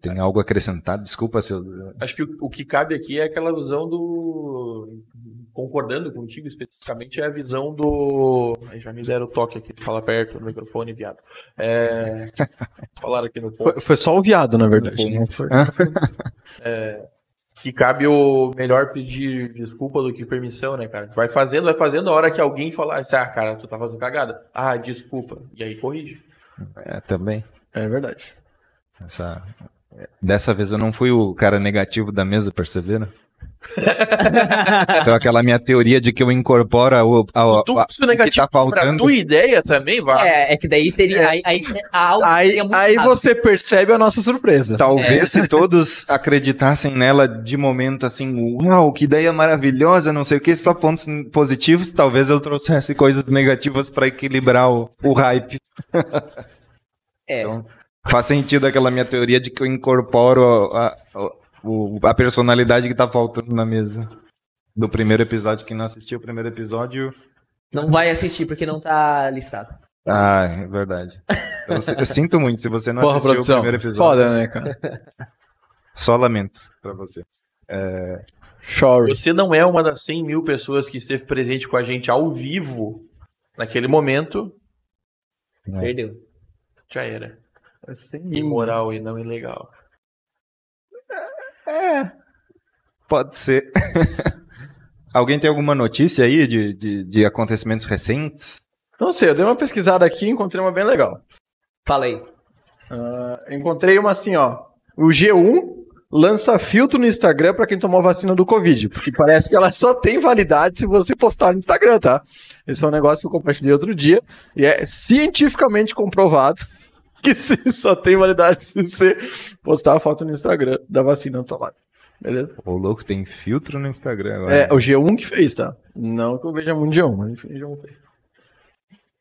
Speaker 1: Tem algo a acrescentar? Desculpa se eu.
Speaker 3: Acho que o, o que cabe aqui é aquela visão do. Concordando contigo especificamente, é a visão do. Ai, já me deram o toque aqui, fala perto do microfone, viado. É... Falaram aqui no ponto.
Speaker 2: Foi, foi só o viado, na verdade.
Speaker 3: Foi.
Speaker 2: Não foi-
Speaker 3: que cabe o melhor pedir desculpa do que permissão, né, cara? Vai fazendo, vai fazendo, a hora que alguém falar, ah, cara, tu tá fazendo cagada. Ah, desculpa. E aí corrige.
Speaker 1: É, também.
Speaker 2: É verdade.
Speaker 1: Essa... Dessa vez eu não fui o cara negativo da mesa, perceberam? então aquela minha teoria de que eu incorporo o, a,
Speaker 3: tu
Speaker 1: a- o que
Speaker 3: negativo
Speaker 1: tá
Speaker 3: pra
Speaker 1: faltando.
Speaker 3: tua ideia também, vai.
Speaker 4: É, é que daí teria. Aí, aí,
Speaker 2: Aí, aí
Speaker 4: errado.
Speaker 2: você percebe a nossa surpresa.
Speaker 1: Talvez se todos acreditassem nela de momento assim, uau, que ideia maravilhosa, não sei o que, só pontos positivos, talvez eu trouxesse coisas negativas para equilibrar o, o hype.
Speaker 4: É.
Speaker 1: Então, faz sentido aquela minha teoria de que eu incorporo a, a, o- a personalidade que tá faltando na mesa. Do primeiro episódio, quem não assistiu o primeiro episódio.
Speaker 4: Não vai assistir porque não tá listado.
Speaker 1: Ah, é verdade. Eu, eu sinto muito se você não
Speaker 2: Porra,
Speaker 1: assistiu o
Speaker 2: produção.
Speaker 1: primeiro episódio.
Speaker 2: Foda, né, cara?
Speaker 1: Só lamento pra você.
Speaker 2: Sorry.
Speaker 3: Você não é uma das 100 mil pessoas que esteve presente com a gente ao vivo naquele momento,
Speaker 1: É.
Speaker 4: Perdeu.
Speaker 3: já era. Imoral e não ilegal.
Speaker 1: Pode ser. Alguém tem alguma notícia aí de, de, de acontecimentos recentes?
Speaker 2: Não sei, eu dei uma pesquisada aqui e encontrei uma bem legal.
Speaker 4: Fala aí.
Speaker 2: Ah, encontrei uma assim, ó. O G1 lança filtro no Instagram pra quem tomou vacina do Covid, porque parece que ela só tem validade se você postar no Instagram, tá? Esse é um negócio que eu compartilhei outro dia e é cientificamente comprovado que se só tem validade se você postar a foto no Instagram da vacina tomada. Beleza?
Speaker 1: O louco tem filtro no Instagram agora.
Speaker 2: É, o G1 que fez, tá? Não que eu veja muito G1, mas enfim, G1 fez.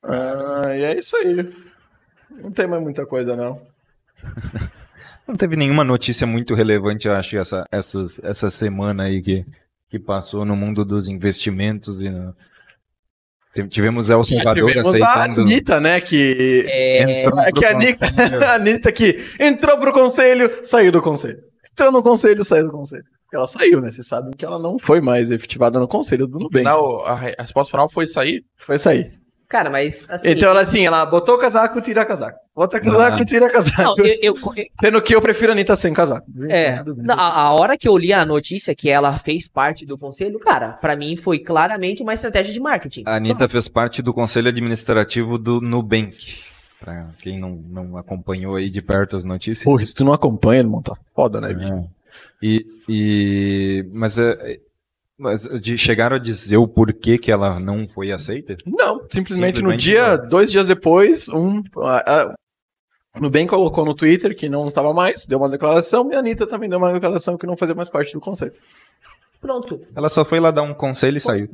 Speaker 2: Ah, e é isso aí. Não tem mais muita coisa, não.
Speaker 1: Não teve nenhuma notícia muito relevante, eu acho, essa, essa, essa semana aí que, que passou no mundo dos investimentos e no- Tivemos El Salvador
Speaker 2: Tivemos a
Speaker 1: aceitando.
Speaker 2: Anitta, né? Que.
Speaker 4: É,
Speaker 1: Entrou
Speaker 2: É
Speaker 1: pro
Speaker 2: que a Anitta,
Speaker 1: conselho.
Speaker 2: a Anitta que entrou pro conselho, saiu do conselho. Entrou no conselho, saiu do conselho. Ela saiu, né? Vocês sabem que ela não foi mais efetivada no conselho do Nubank.
Speaker 3: Final, a, a resposta final foi sair.
Speaker 2: Foi sair.
Speaker 4: Cara, mas assim.
Speaker 2: Então ela assim, ela botou o casaco, tira casaco. Bota casaco,
Speaker 1: Ah.
Speaker 2: tira
Speaker 4: não,
Speaker 2: casaco.
Speaker 4: eu, eu- eu-
Speaker 2: Sendo que eu prefiro a Anitta sem casaco.
Speaker 4: é, não, a, a hora que eu li a notícia que ela fez parte do conselho, cara, pra mim foi claramente uma estratégia de marketing.
Speaker 1: A Anitta fez parte do conselho administrativo do Nubank. Pra quem não, não acompanhou aí de perto as notícias.
Speaker 2: Porra, se tu não acompanha, irmão, tá foda, né, bicho?
Speaker 1: É. E, e- mas, é, mas de, chegaram a dizer o porquê que ela não foi aceita?
Speaker 2: Não, simplesmente, no
Speaker 1: Simplesmente
Speaker 2: dia,
Speaker 1: não.
Speaker 2: dois dias depois, um. A, a, Nubank colocou no Twitter que não estava mais, deu uma declaração, e a Anitta também deu uma declaração que não fazia mais parte do conselho.
Speaker 4: Pronto.
Speaker 1: Ela só foi lá dar um conselho e saiu.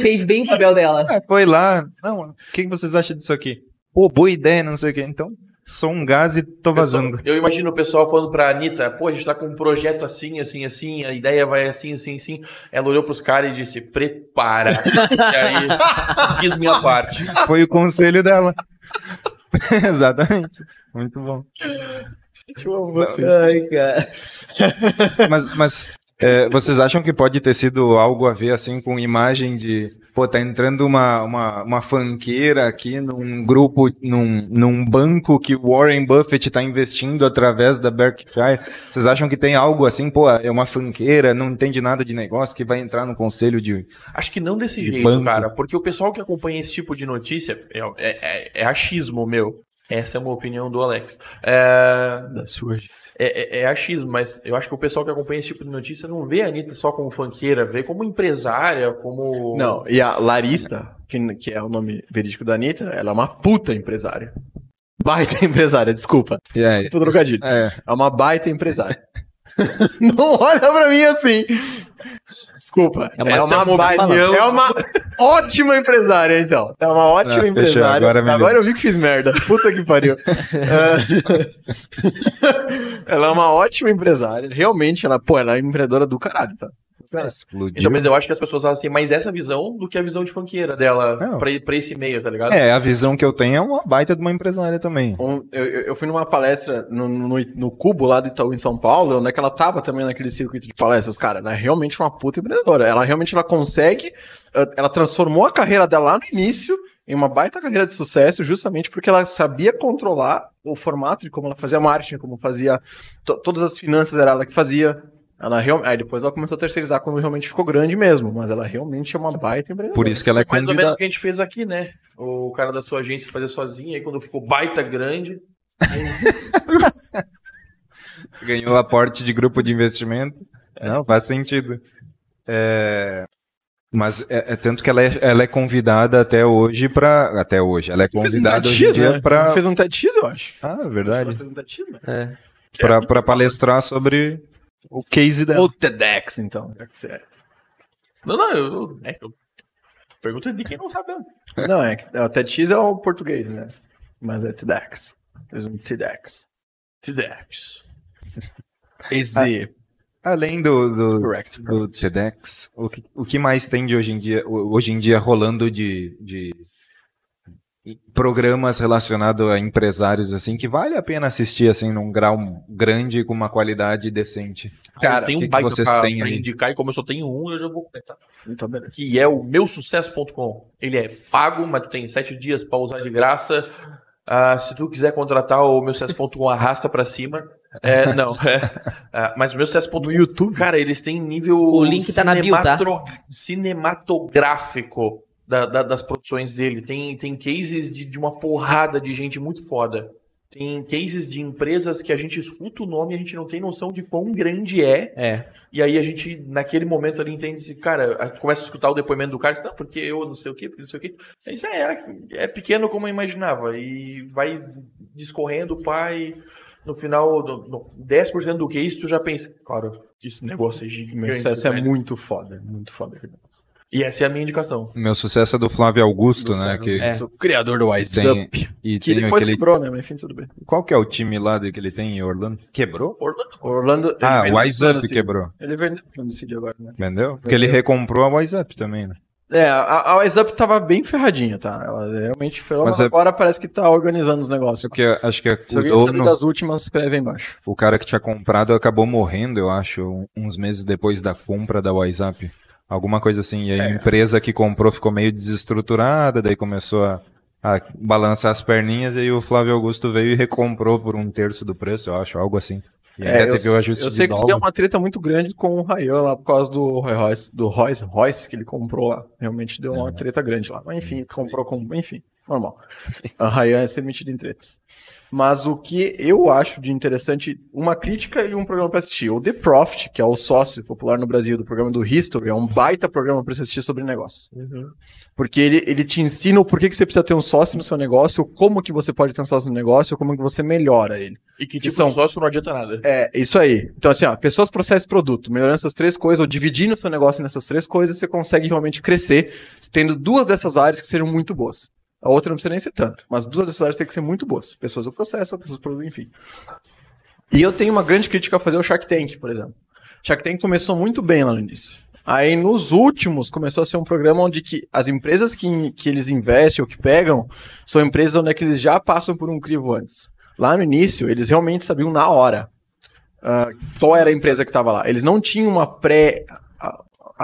Speaker 4: Fez bem o papel dela.
Speaker 1: É, foi lá. Não, o que vocês acham disso aqui? pô, boa ideia, não sei o quê. Então, sou um gás e tô vazando.
Speaker 3: Eu imagino o pessoal falando pra Anitta, pô, a gente tá com um projeto assim, assim, assim, a ideia vai assim, assim, assim. Ela olhou pros caras e disse, prepara. e aí, fiz minha parte.
Speaker 1: Foi o conselho dela. Exatamente. Muito bom.
Speaker 2: Eu amo vocês.
Speaker 4: Ai, cara.
Speaker 1: Mas, mas é, vocês acham que pode ter sido algo a ver assim com imagem de pô, tá entrando uma, uma, uma fanqueira aqui num grupo, num, num banco que Warren Buffett está investindo através da Berkshire. Vocês acham que tem algo assim, pô, é uma fanqueira, não entende nada de negócio, que vai entrar no conselho de.
Speaker 3: Acho que não desse
Speaker 1: De
Speaker 3: jeito,
Speaker 1: banco.
Speaker 3: cara, porque o pessoal que acompanha esse tipo de notícia é, é, é- é achismo meu. Essa é uma opinião do Alex. É,
Speaker 2: Da sua, gente.
Speaker 3: é, é- é achismo, mas eu acho que o pessoal que acompanha esse tipo de notícia não vê a Anitta só como funkeira, vê como empresária, como.
Speaker 2: Não, e a Larissa, que, que é o nome verídico da Anitta, ela é uma puta empresária. Baita empresária, desculpa.
Speaker 1: É,
Speaker 2: Desculpa o trocadilho.
Speaker 1: é,
Speaker 2: É uma baita empresária. Não olha pra mim assim. Desculpa.
Speaker 4: É uma-
Speaker 2: É uma, baita. É uma ótima empresária, então. É uma ótima
Speaker 1: Ah, fechou,
Speaker 2: empresária.
Speaker 1: agora
Speaker 2: Agora eu vi que fiz merda. Puta que pariu. É. ela é uma ótima empresária. Realmente, ela, pô, ela é empreendedora do caralho, tá?
Speaker 1: Explodiu.
Speaker 3: Então, mas eu acho que as pessoas elas têm mais essa visão do que a visão de funkeira dela
Speaker 1: Não.
Speaker 3: pra, pra esse meio, tá ligado?
Speaker 1: É, a visão que eu tenho é uma baita de uma empresária também.
Speaker 2: Um, eu, eu fui numa palestra no, no, no Cubo, lá do Itaú, em São Paulo, onde é que ela tava também naquele circuito de palestras. Cara, ela é realmente uma puta empreendedora. Ela realmente ela consegue, ela transformou a carreira dela lá no início em uma baita carreira de sucesso, justamente porque ela sabia controlar o formato de como ela fazia marketing, como fazia to- todas as finanças era ela que fazia. Ela real- Aí depois ela começou a terceirizar quando realmente ficou grande mesmo, mas ela realmente é uma baita empreendedora.
Speaker 1: Por isso que ela é
Speaker 3: Mais ou menos
Speaker 1: convidada.
Speaker 3: o que a gente fez aqui, né? O cara da sua agência fazer sozinho, aí quando ficou baita grande.
Speaker 1: Ganhou aporte de grupo de investimento. Não, faz sentido. É, Mas é, é tanto que ela é, ela é convidada até hoje para Até hoje. Ela é
Speaker 2: Fez um
Speaker 1: convidada hoje em
Speaker 2: TEDx,
Speaker 1: dia
Speaker 2: né?
Speaker 1: para.
Speaker 2: Fez um TEDx, eu acho.
Speaker 1: Ah, é verdade.
Speaker 2: Fez um TEDx, né?
Speaker 4: É.
Speaker 1: Palestrar sobre o case dela.
Speaker 2: Ou TEDx, então. você é.
Speaker 3: Não, não, eu. É, eu pergunta de quem não sabe.
Speaker 2: Não, é, que- é, o TEDx é o português, né? Mas é TEDx. Fez um TEDx.
Speaker 3: TEDx.
Speaker 2: Easy.
Speaker 1: Além do, do,
Speaker 2: Correct.
Speaker 1: do TEDx, o que, o que mais tem de hoje em dia, hoje em dia rolando de, de programas relacionados a empresários assim que vale a pena assistir assim num grau grande com uma qualidade decente.
Speaker 2: Cara,
Speaker 3: tenho
Speaker 1: o que
Speaker 3: um
Speaker 1: que
Speaker 3: baita
Speaker 1: vocês
Speaker 3: pra,
Speaker 1: têm
Speaker 3: pra
Speaker 1: aí?
Speaker 3: indicar, e como eu só tenho um, eu já vou começar.
Speaker 2: Então.
Speaker 3: Que é o meusucesso.com. Ele é pago, mas tu tem sete dias pra usar de graça. Ah, se tu quiser contratar o meusucesso.com, arrasta pra cima. É, não, é. Ah, mas o meusucesso.com,
Speaker 2: No YouTube.
Speaker 3: cara, eles têm nível
Speaker 4: O link tá na bio, tá?
Speaker 3: cinematográfico da- da- das produções dele. Tem, tem cases de, de uma porrada de gente muito foda. Tem cases de empresas que a gente escuta o nome e a gente não tem noção de quão grande é.
Speaker 4: É.
Speaker 3: E aí a gente, naquele momento ali, entende, cara, começa a escutar o depoimento do cara, diz, não, porque eu não sei o quê, porque não sei o quê. Diz, é, é pequeno como eu imaginava. E vai discorrendo, pai. No final, no, no 10% do que isso, tu já pensa, claro, esse negócio é gigante.
Speaker 2: sucesso é muito foda. Muito foda.
Speaker 3: E essa é a minha indicação.
Speaker 1: Meu sucesso é do Flávio Augusto, né? Que
Speaker 4: É.
Speaker 2: Sou criador do Wise
Speaker 1: tem,
Speaker 2: Up.
Speaker 1: e
Speaker 2: Que
Speaker 1: tem
Speaker 2: depois
Speaker 1: aquele.
Speaker 2: quebrou, né? Mas enfim, tudo bem.
Speaker 1: Qual que é o time lá de- que ele tem em Orlando? Quebrou?
Speaker 3: Orlando.
Speaker 2: Orlando.
Speaker 1: Ah, o
Speaker 2: vendeu
Speaker 1: Wise Up quebrou.
Speaker 2: Ele vendeu Orlando City agora, né?
Speaker 1: Entendeu? Porque ele
Speaker 2: Vendeu.
Speaker 1: recomprou a Wise Up também, né?
Speaker 2: É, a, a Wise Up tava bem ferradinha, tá? Ela realmente foi.
Speaker 1: Mas
Speaker 2: Mas
Speaker 1: é-
Speaker 2: agora parece que tá organizando os negócios.
Speaker 1: Porque acho que é
Speaker 2: Se
Speaker 1: o,
Speaker 2: alguém sabe das últimas, escreve aí embaixo.
Speaker 1: o cara que tinha comprado acabou morrendo, eu acho, uns meses depois da compra da Wise Up. Alguma coisa assim. E aí a
Speaker 2: É.
Speaker 1: empresa que comprou ficou meio desestruturada, daí começou a, a balançar as perninhas, e aí o Flávio Augusto veio e recomprou por um terço do preço, eu acho, algo assim. E
Speaker 2: É,
Speaker 1: até
Speaker 2: eu,
Speaker 1: teve o ajuste
Speaker 2: eu sei que deu uma treta muito grande com o Rayan lá por causa do Royce, do Royce, Royce que ele comprou lá. Realmente deu uma treta grande lá. Mas enfim, comprou com. Enfim, normal. A Rayan é ser metido em tretas. Mas o que eu acho de interessante, uma crítica e um programa para assistir. O The Profit, que é o sócio popular no Brasil do programa do History, é um baita programa para assistir sobre negócio. Porque ele, ele te ensina o porquê que você precisa ter um sócio no seu negócio, como que você pode ter um sócio no negócio, como que você melhora ele.
Speaker 3: E que
Speaker 2: Que
Speaker 3: tipo
Speaker 2: são-
Speaker 3: de sócio não adianta nada.
Speaker 2: É, isso aí. Então, assim, ó, pessoas, processo produto. Melhorando essas três coisas, ou dividindo o seu negócio nessas três coisas, você consegue realmente crescer, tendo duas dessas áreas que sejam muito boas. A outra não precisa nem ser tanto. Mas duas dessas áreas têm que ser muito boas. Pessoas do processo, pessoas do produto, enfim. E eu tenho uma grande crítica a fazer ao Shark Tank, por exemplo. Shark Tank começou muito bem lá no início. Aí nos últimos começou a ser um programa onde que as empresas que, que eles investem ou que pegam são empresas onde é que eles já passam por um crivo antes. Lá no início, eles realmente sabiam na hora uh, qual era a empresa que estava lá. Eles não tinham uma pré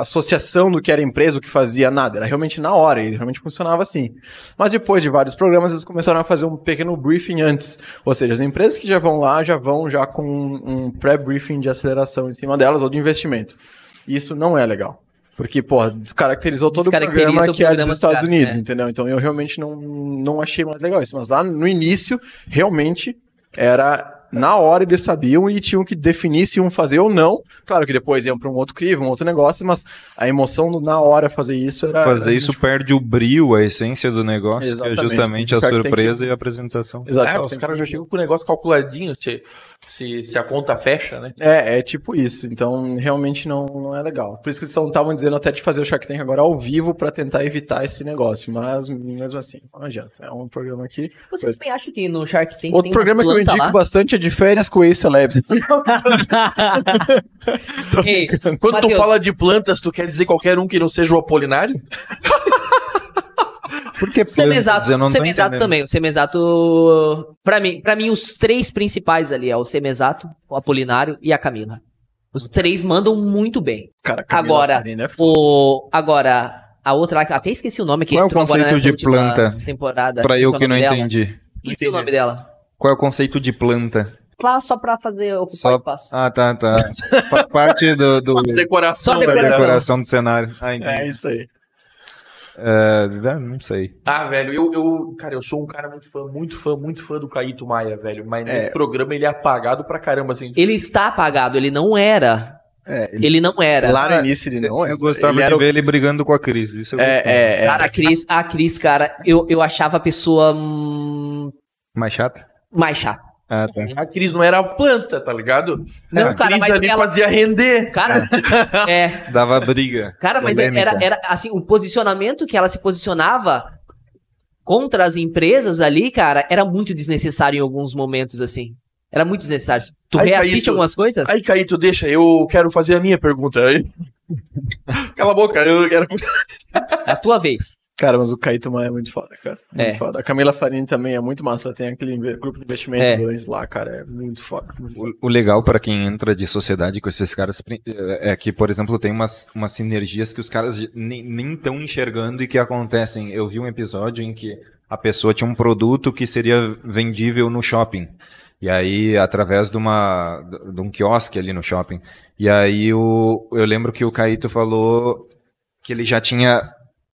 Speaker 2: associação do que era empresa, o que fazia nada. Era realmente na hora, e realmente funcionava assim. Mas depois de vários programas, eles começaram a fazer um pequeno briefing antes. Ou seja, as empresas que já vão lá já vão já com um pré-briefing de aceleração em cima delas ou de investimento. Isso não é legal. Porque, pô, descaracterizou todo
Speaker 4: Descaracteriza
Speaker 2: o programa
Speaker 4: o
Speaker 2: que é
Speaker 4: programa
Speaker 2: dos
Speaker 4: dos
Speaker 2: Estados
Speaker 4: caras,
Speaker 2: Unidos,
Speaker 4: é.
Speaker 2: entendeu? Então eu realmente não, não achei mais legal isso. Mas lá no início, realmente era na hora eles sabiam e tinham que definir se iam fazer ou não. Claro que depois iam para um outro crivo, um outro negócio, mas a emoção do na hora fazer isso era.
Speaker 1: Fazer
Speaker 2: era
Speaker 1: isso perde o brilho, a essência do negócio, que é
Speaker 2: Exatamente.
Speaker 1: justamente a surpresa e a apresentação.
Speaker 2: Exato.
Speaker 3: É, os caras já chegam com o negócio calculadinho, se, se, se a conta fecha, né?
Speaker 2: É, é tipo isso. Então, realmente não, não é legal. Por isso que eles estavam dizendo até de fazer o Shark Tank agora ao vivo para tentar evitar esse negócio. Mas, mesmo assim, não adianta. É um programa aqui.
Speaker 4: Vocês também acham que no Shark Tank
Speaker 2: Outro
Speaker 4: tem
Speaker 2: programa que eu indico
Speaker 4: plantas
Speaker 2: bastante é de férias com Ace Labs.
Speaker 4: lá? Ei,
Speaker 3: Quando tu
Speaker 4: Matheus,
Speaker 3: fala de plantas, tu quer dizer qualquer um que não seja o Apolinário?
Speaker 1: Por que
Speaker 4: O Semesato,
Speaker 1: plantas? Eu não
Speaker 4: também. O Semesato, pra mim, pra mim, os três principais ali é o Semesato, o Apolinário e a Camila. Os três mandam muito bem.
Speaker 2: Cara, Camila
Speaker 4: Agora,
Speaker 2: é.
Speaker 4: O, agora, a outra lá, que até esqueci o nome que
Speaker 1: Qual é o conceito de planta?
Speaker 4: temporada.
Speaker 1: Pra eu
Speaker 4: Qual é
Speaker 1: que não
Speaker 4: dela?
Speaker 1: entendi.
Speaker 4: Esqueci o nome dela.
Speaker 1: Qual é o conceito de planta?
Speaker 4: Lá só pra fazer ocupar
Speaker 1: Só-
Speaker 4: espaço.
Speaker 1: Ah, tá, tá. Faz parte do, do
Speaker 3: Decoração.
Speaker 4: Só
Speaker 1: da
Speaker 4: decoração.
Speaker 1: decoração do cenário. Ah, entendi.
Speaker 2: É isso aí.
Speaker 1: É, não sei.
Speaker 3: Ah, velho, eu, eu, cara, eu sou um cara muito fã, muito fã, muito fã do Caíto Maia, velho. Mas nesse programa ele é apagado pra caramba, assim.
Speaker 4: Ele está apagado, ele não era.
Speaker 2: É,
Speaker 4: Ele não era.
Speaker 2: Lá no início ele não é.
Speaker 1: Eu gostava
Speaker 2: ele
Speaker 1: de
Speaker 2: o-
Speaker 1: ver ele brigando com a Cris. Isso eu gostava.
Speaker 2: É, é, é.
Speaker 4: Cara, a Cris, a Cris, cara, eu, eu achava a pessoa hum,
Speaker 1: Mais chata?
Speaker 4: mais chata.
Speaker 1: Ah, tá.
Speaker 3: A Cris não era a planta, tá ligado?
Speaker 4: Não,
Speaker 3: a
Speaker 4: cara,
Speaker 3: Cris
Speaker 4: mas
Speaker 3: ali
Speaker 4: ela-
Speaker 3: fazia render.
Speaker 4: Cara, é.
Speaker 1: Dava briga.
Speaker 4: Cara, mas
Speaker 1: Polêmica.
Speaker 4: era, era assim, o posicionamento que ela se posicionava contra as empresas ali, cara, era muito desnecessário em alguns momentos, assim. Era muito desnecessário. Tu
Speaker 3: Aí,
Speaker 4: reassiste
Speaker 3: Caíto-
Speaker 4: algumas coisas?
Speaker 3: Aí, Caíto, deixa, eu quero fazer a minha pergunta. Aí. Cala a boca, eu quero.
Speaker 4: É a tua vez.
Speaker 2: Cara, mas o Caíto Maia é muito foda, cara. Muito
Speaker 4: É.
Speaker 2: foda. A Camila Farini também é muito massa. Ela tem aquele grupo de investimento
Speaker 4: É.
Speaker 2: dois lá, cara. É muito foda. muito.
Speaker 1: O, o legal pra quem entra de sociedade com esses caras pri- é que, por exemplo, tem umas, umas sinergias que os caras nem estão enxergando e que acontecem. Eu vi um episódio em que a pessoa tinha um produto que seria vendível no shopping. E aí, através de, uma, de um quiosque ali no shopping. E aí, o, eu lembro que o Caíto falou que ele já tinha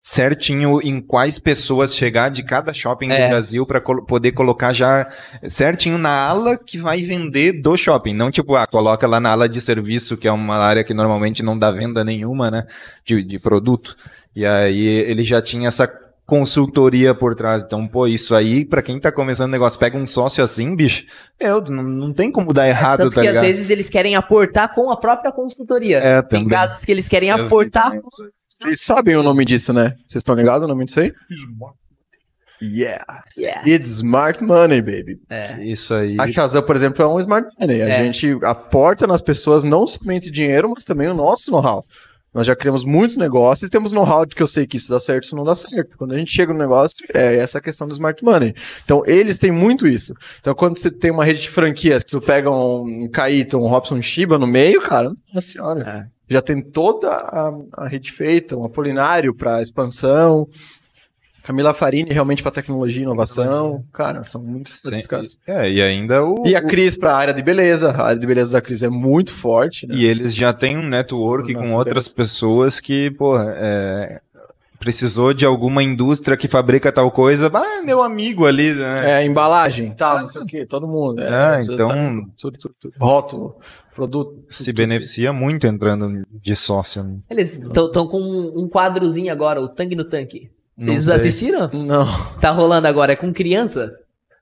Speaker 1: certinho em quais pessoas chegar de cada shopping
Speaker 4: É.
Speaker 1: do Brasil para poder colocar já certinho na ala que vai vender do shopping. Não tipo, ah, coloca lá na ala de serviço, que é uma área que normalmente não dá venda nenhuma, né? De, de produto. E aí ele já tinha essa consultoria por trás. Então, pô, isso aí, pra quem tá começando negócio, pega um sócio assim, bicho, meu, não, não tem como dar errado,
Speaker 4: Tanto
Speaker 1: tá
Speaker 4: que
Speaker 1: ligado?
Speaker 4: às vezes eles querem aportar com a própria consultoria.
Speaker 1: É,
Speaker 4: Tem
Speaker 1: também.
Speaker 4: casos que eles querem
Speaker 1: Eu vi
Speaker 4: aportar.
Speaker 1: também.
Speaker 2: Vocês sabem o nome disso, né? Vocês estão ligados o nome disso aí? Yeah.
Speaker 4: Yeah.
Speaker 2: It's smart money, baby.
Speaker 4: É.
Speaker 1: Isso aí.
Speaker 2: A Shazam, por exemplo, é um smart money. A
Speaker 4: É.
Speaker 2: gente aporta nas pessoas não somente dinheiro, mas também o nosso know-how. Nós já criamos muitos negócios e temos know-how de que eu sei que isso dá certo, isso não dá certo. Quando a gente chega no negócio, é essa questão do smart money. Então, eles têm muito isso. Então, quando você tem uma rede de franquias, que tu pega um Caíto, um Robson Shiba no meio, cara, nossa senhora. Já tem toda a, a rede feita, um Apolinário para expansão, Camila Farini realmente para tecnologia e inovação. Cara, são muitos
Speaker 1: Sim.
Speaker 2: caras.
Speaker 1: É, e ainda o.
Speaker 2: E a Cris para a área de beleza. A área de beleza da Cris é muito forte, né?
Speaker 1: E eles já têm um network com outras pessoas que, porra, é, precisou de alguma indústria que fabrica tal coisa. Ah, meu amigo ali, né?
Speaker 2: É, embalagem, tal, não sei o quê, todo mundo.
Speaker 1: Ah,
Speaker 2: você
Speaker 1: então-
Speaker 2: tá- tudo, tudo, tudo. Rótulo, produto.
Speaker 1: Se
Speaker 2: tudo,
Speaker 1: beneficia muito entrando de sócio. né?
Speaker 4: Eles estão com um quadrozinho agora, o Tangue no Tanque.
Speaker 1: Não
Speaker 4: Eles
Speaker 1: sei.
Speaker 4: assistiram?
Speaker 2: Não.
Speaker 4: Tá rolando agora, é com criança.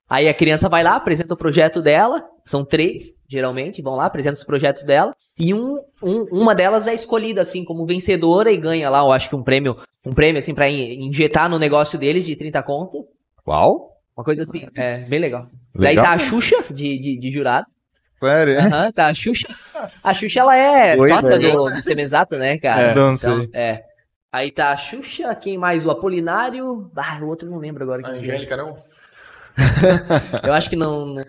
Speaker 4: Aí a criança vai lá, apresenta o projeto dela, são três, geralmente, vão lá, apresentam os projetos dela, e um um- uma delas é escolhida assim como vencedora e ganha lá, eu acho que um prêmio, um prêmio assim pra in- injetar no negócio deles de 30 conto.
Speaker 1: Qual?
Speaker 4: Uma coisa assim, é bem legal. Daí
Speaker 1: Legal.
Speaker 4: tá a Xuxa de, de, de jurado.
Speaker 1: Sério?
Speaker 4: Aham, tá a Xuxa. A Xuxa, ela é
Speaker 2: Oi, velho.
Speaker 4: do, do né, cara?
Speaker 2: É,
Speaker 1: não
Speaker 4: Então,
Speaker 1: sei.
Speaker 4: é. Aí tá a Xuxa, quem mais? O Apolinário. Ah, o outro eu não lembro agora.
Speaker 3: A
Speaker 4: é.
Speaker 3: Angélica não?
Speaker 4: Eu acho que não, não,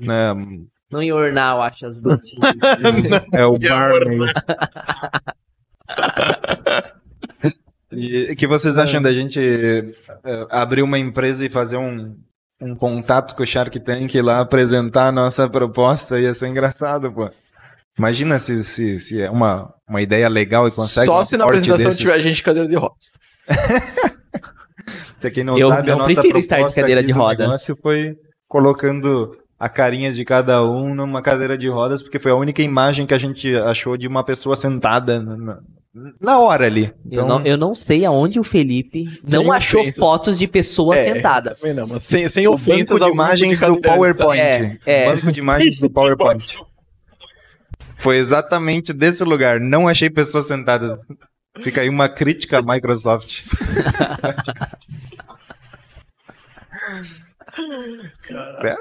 Speaker 1: Não,
Speaker 4: não ia ornar, eu acho, as duas.
Speaker 1: é o Barney. E o que vocês acham da gente eh, abrir uma empresa e fazer um, um contato com o Shark Tank e lá apresentar a nossa proposta? Ia ser engraçado, pô. Imagina se, se, se é uma, uma ideia legal e consegue.
Speaker 2: Só se na apresentação
Speaker 1: desses.
Speaker 2: tiver gente de cadeira de rodas.
Speaker 1: Pra quem não
Speaker 4: Eu
Speaker 1: sabe, a nossa
Speaker 4: prefiro estar de cadeira
Speaker 1: aqui
Speaker 4: de rodas.
Speaker 1: negócio foi colocando a carinha de cada um numa cadeira de rodas, porque foi a única imagem que a gente achou de uma pessoa sentada na, na- hora ali.
Speaker 4: Eu,
Speaker 1: Então,
Speaker 4: não, eu não sei aonde o Felipe
Speaker 2: Sem
Speaker 4: não achou
Speaker 2: ofensas.
Speaker 4: fotos de pessoas
Speaker 2: É,
Speaker 4: sentadas.
Speaker 2: Não, mas sem, sem
Speaker 1: o
Speaker 2: ofensas
Speaker 1: banco de imagens do? PowerPoint.
Speaker 4: É, é.
Speaker 1: O banco de imagens do PowerPoint. Foi exatamente desse lugar. Não achei pessoas sentadas. Fica aí uma crítica à Microsoft.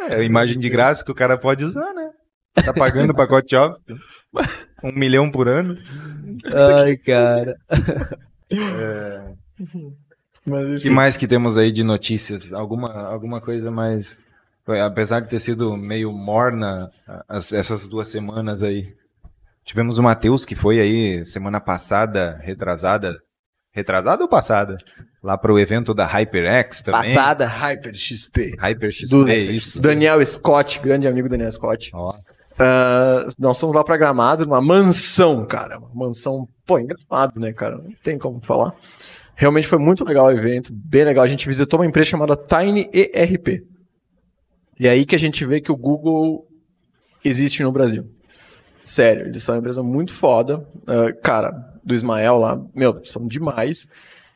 Speaker 1: É, é imagem de graça que o cara pode usar, né? Tá pagando o pacote off. Um milhão por ano.
Speaker 4: Ai, cara.
Speaker 2: Mas,
Speaker 1: O que mais que temos aí de notícias? Alguma, alguma coisa mais. Apesar de ter sido meio morna as- essas duas semanas aí. Tivemos o Matheus, que foi aí semana passada, retrasada. Retrasada ou passada? Lá pro evento da HyperX também.
Speaker 4: Passada.
Speaker 2: Hyper XP.
Speaker 1: Hyper XP,
Speaker 2: Dos
Speaker 1: é isso.
Speaker 2: Daniel Scott, grande amigo Daniel Scott.
Speaker 1: Ó,
Speaker 2: Ah, nós fomos lá pra Gramado, numa mansão, cara. Uma mansão, pô, em Gramado, né, cara? Não tem como falar. Realmente foi muito legal o evento, bem legal. A gente visitou uma empresa chamada Tiny ERP. E é aí que a gente vê que o Google existe no Brasil. Sério, eles são uma empresa muito foda. Ah, cara, do Ismael lá, meu, são demais.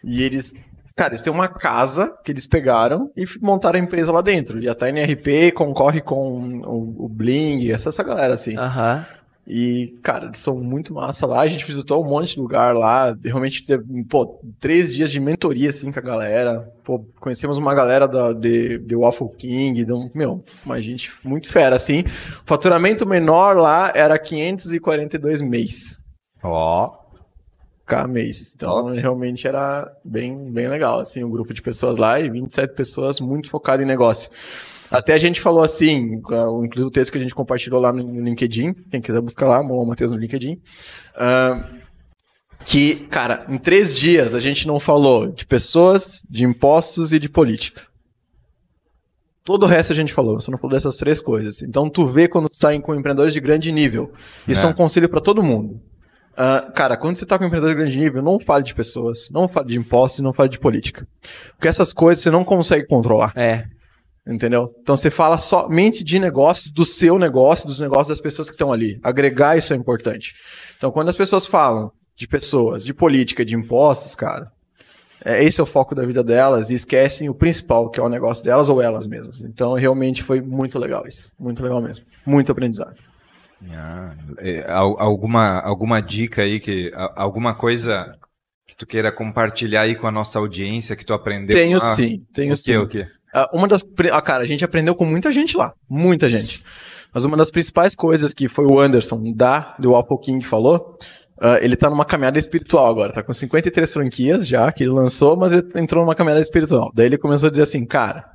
Speaker 2: E eles, cara, eles têm uma casa que eles pegaram e montaram a empresa lá dentro. E a Tiny RP concorre com o, o Bling, essa, essa galera assim.
Speaker 4: Aham.
Speaker 2: E, cara, eles são muito massa lá. A gente visitou um monte de lugar lá. Realmente pô, três dias de mentoria, assim, com a galera. Pô, conhecemos uma galera da, de, de Waffle King. Um, meu, uma gente muito fera, assim. O faturamento menor lá era 542 mês.
Speaker 1: ó.
Speaker 2: K mês. Então, realmente era bem, bem legal, assim, o grupo de pessoas lá e 27 pessoas muito focado em negócio. Até a gente falou assim, uh, inclusive o texto que a gente compartilhou lá no, LinkedIn, quem quiser buscar lá, Moa Matheus no LinkedIn, ah, que, cara, em três dias a gente não falou de pessoas, de impostos e de política. Todo o resto a gente falou, você não falou dessas três coisas. Então tu vê quando tu tá com empreendedores de grande nível. Isso é,
Speaker 1: É.
Speaker 2: um conselho para todo mundo. Ah, cara, quando você tá com empreendedor de grande nível, não fale de pessoas, não fale de impostos e não fale de política. Porque essas coisas você não consegue controlar.
Speaker 4: É.
Speaker 2: Entendeu? Então você fala somente de negócios, do seu negócio, dos negócios das pessoas que estão ali. Agregar isso é importante. Então quando as pessoas falam de pessoas, de política, de impostos, cara, é, esse é o foco da vida delas e esquecem o principal, que é o negócio delas ou elas mesmas. Então realmente foi muito legal isso. Muito legal mesmo. Muito aprendizado.
Speaker 1: Ah, é, al- alguma, alguma dica aí, que, alguma coisa que tu queira compartilhar aí com a nossa audiência que tu aprendeu?
Speaker 2: Tenho
Speaker 1: Ah,
Speaker 2: sim, tenho
Speaker 1: o
Speaker 2: sim.
Speaker 1: quê, o quê?
Speaker 2: Ah, uma das. Ah, cara, a gente aprendeu com muita gente lá. Muita gente. Mas uma das principais coisas que foi o Anderson da do Apple King falou. ah, ele tá numa caminhada espiritual agora. Tá com 53 franquias já que ele lançou, mas ele entrou numa caminhada espiritual. Daí ele começou a dizer assim, cara.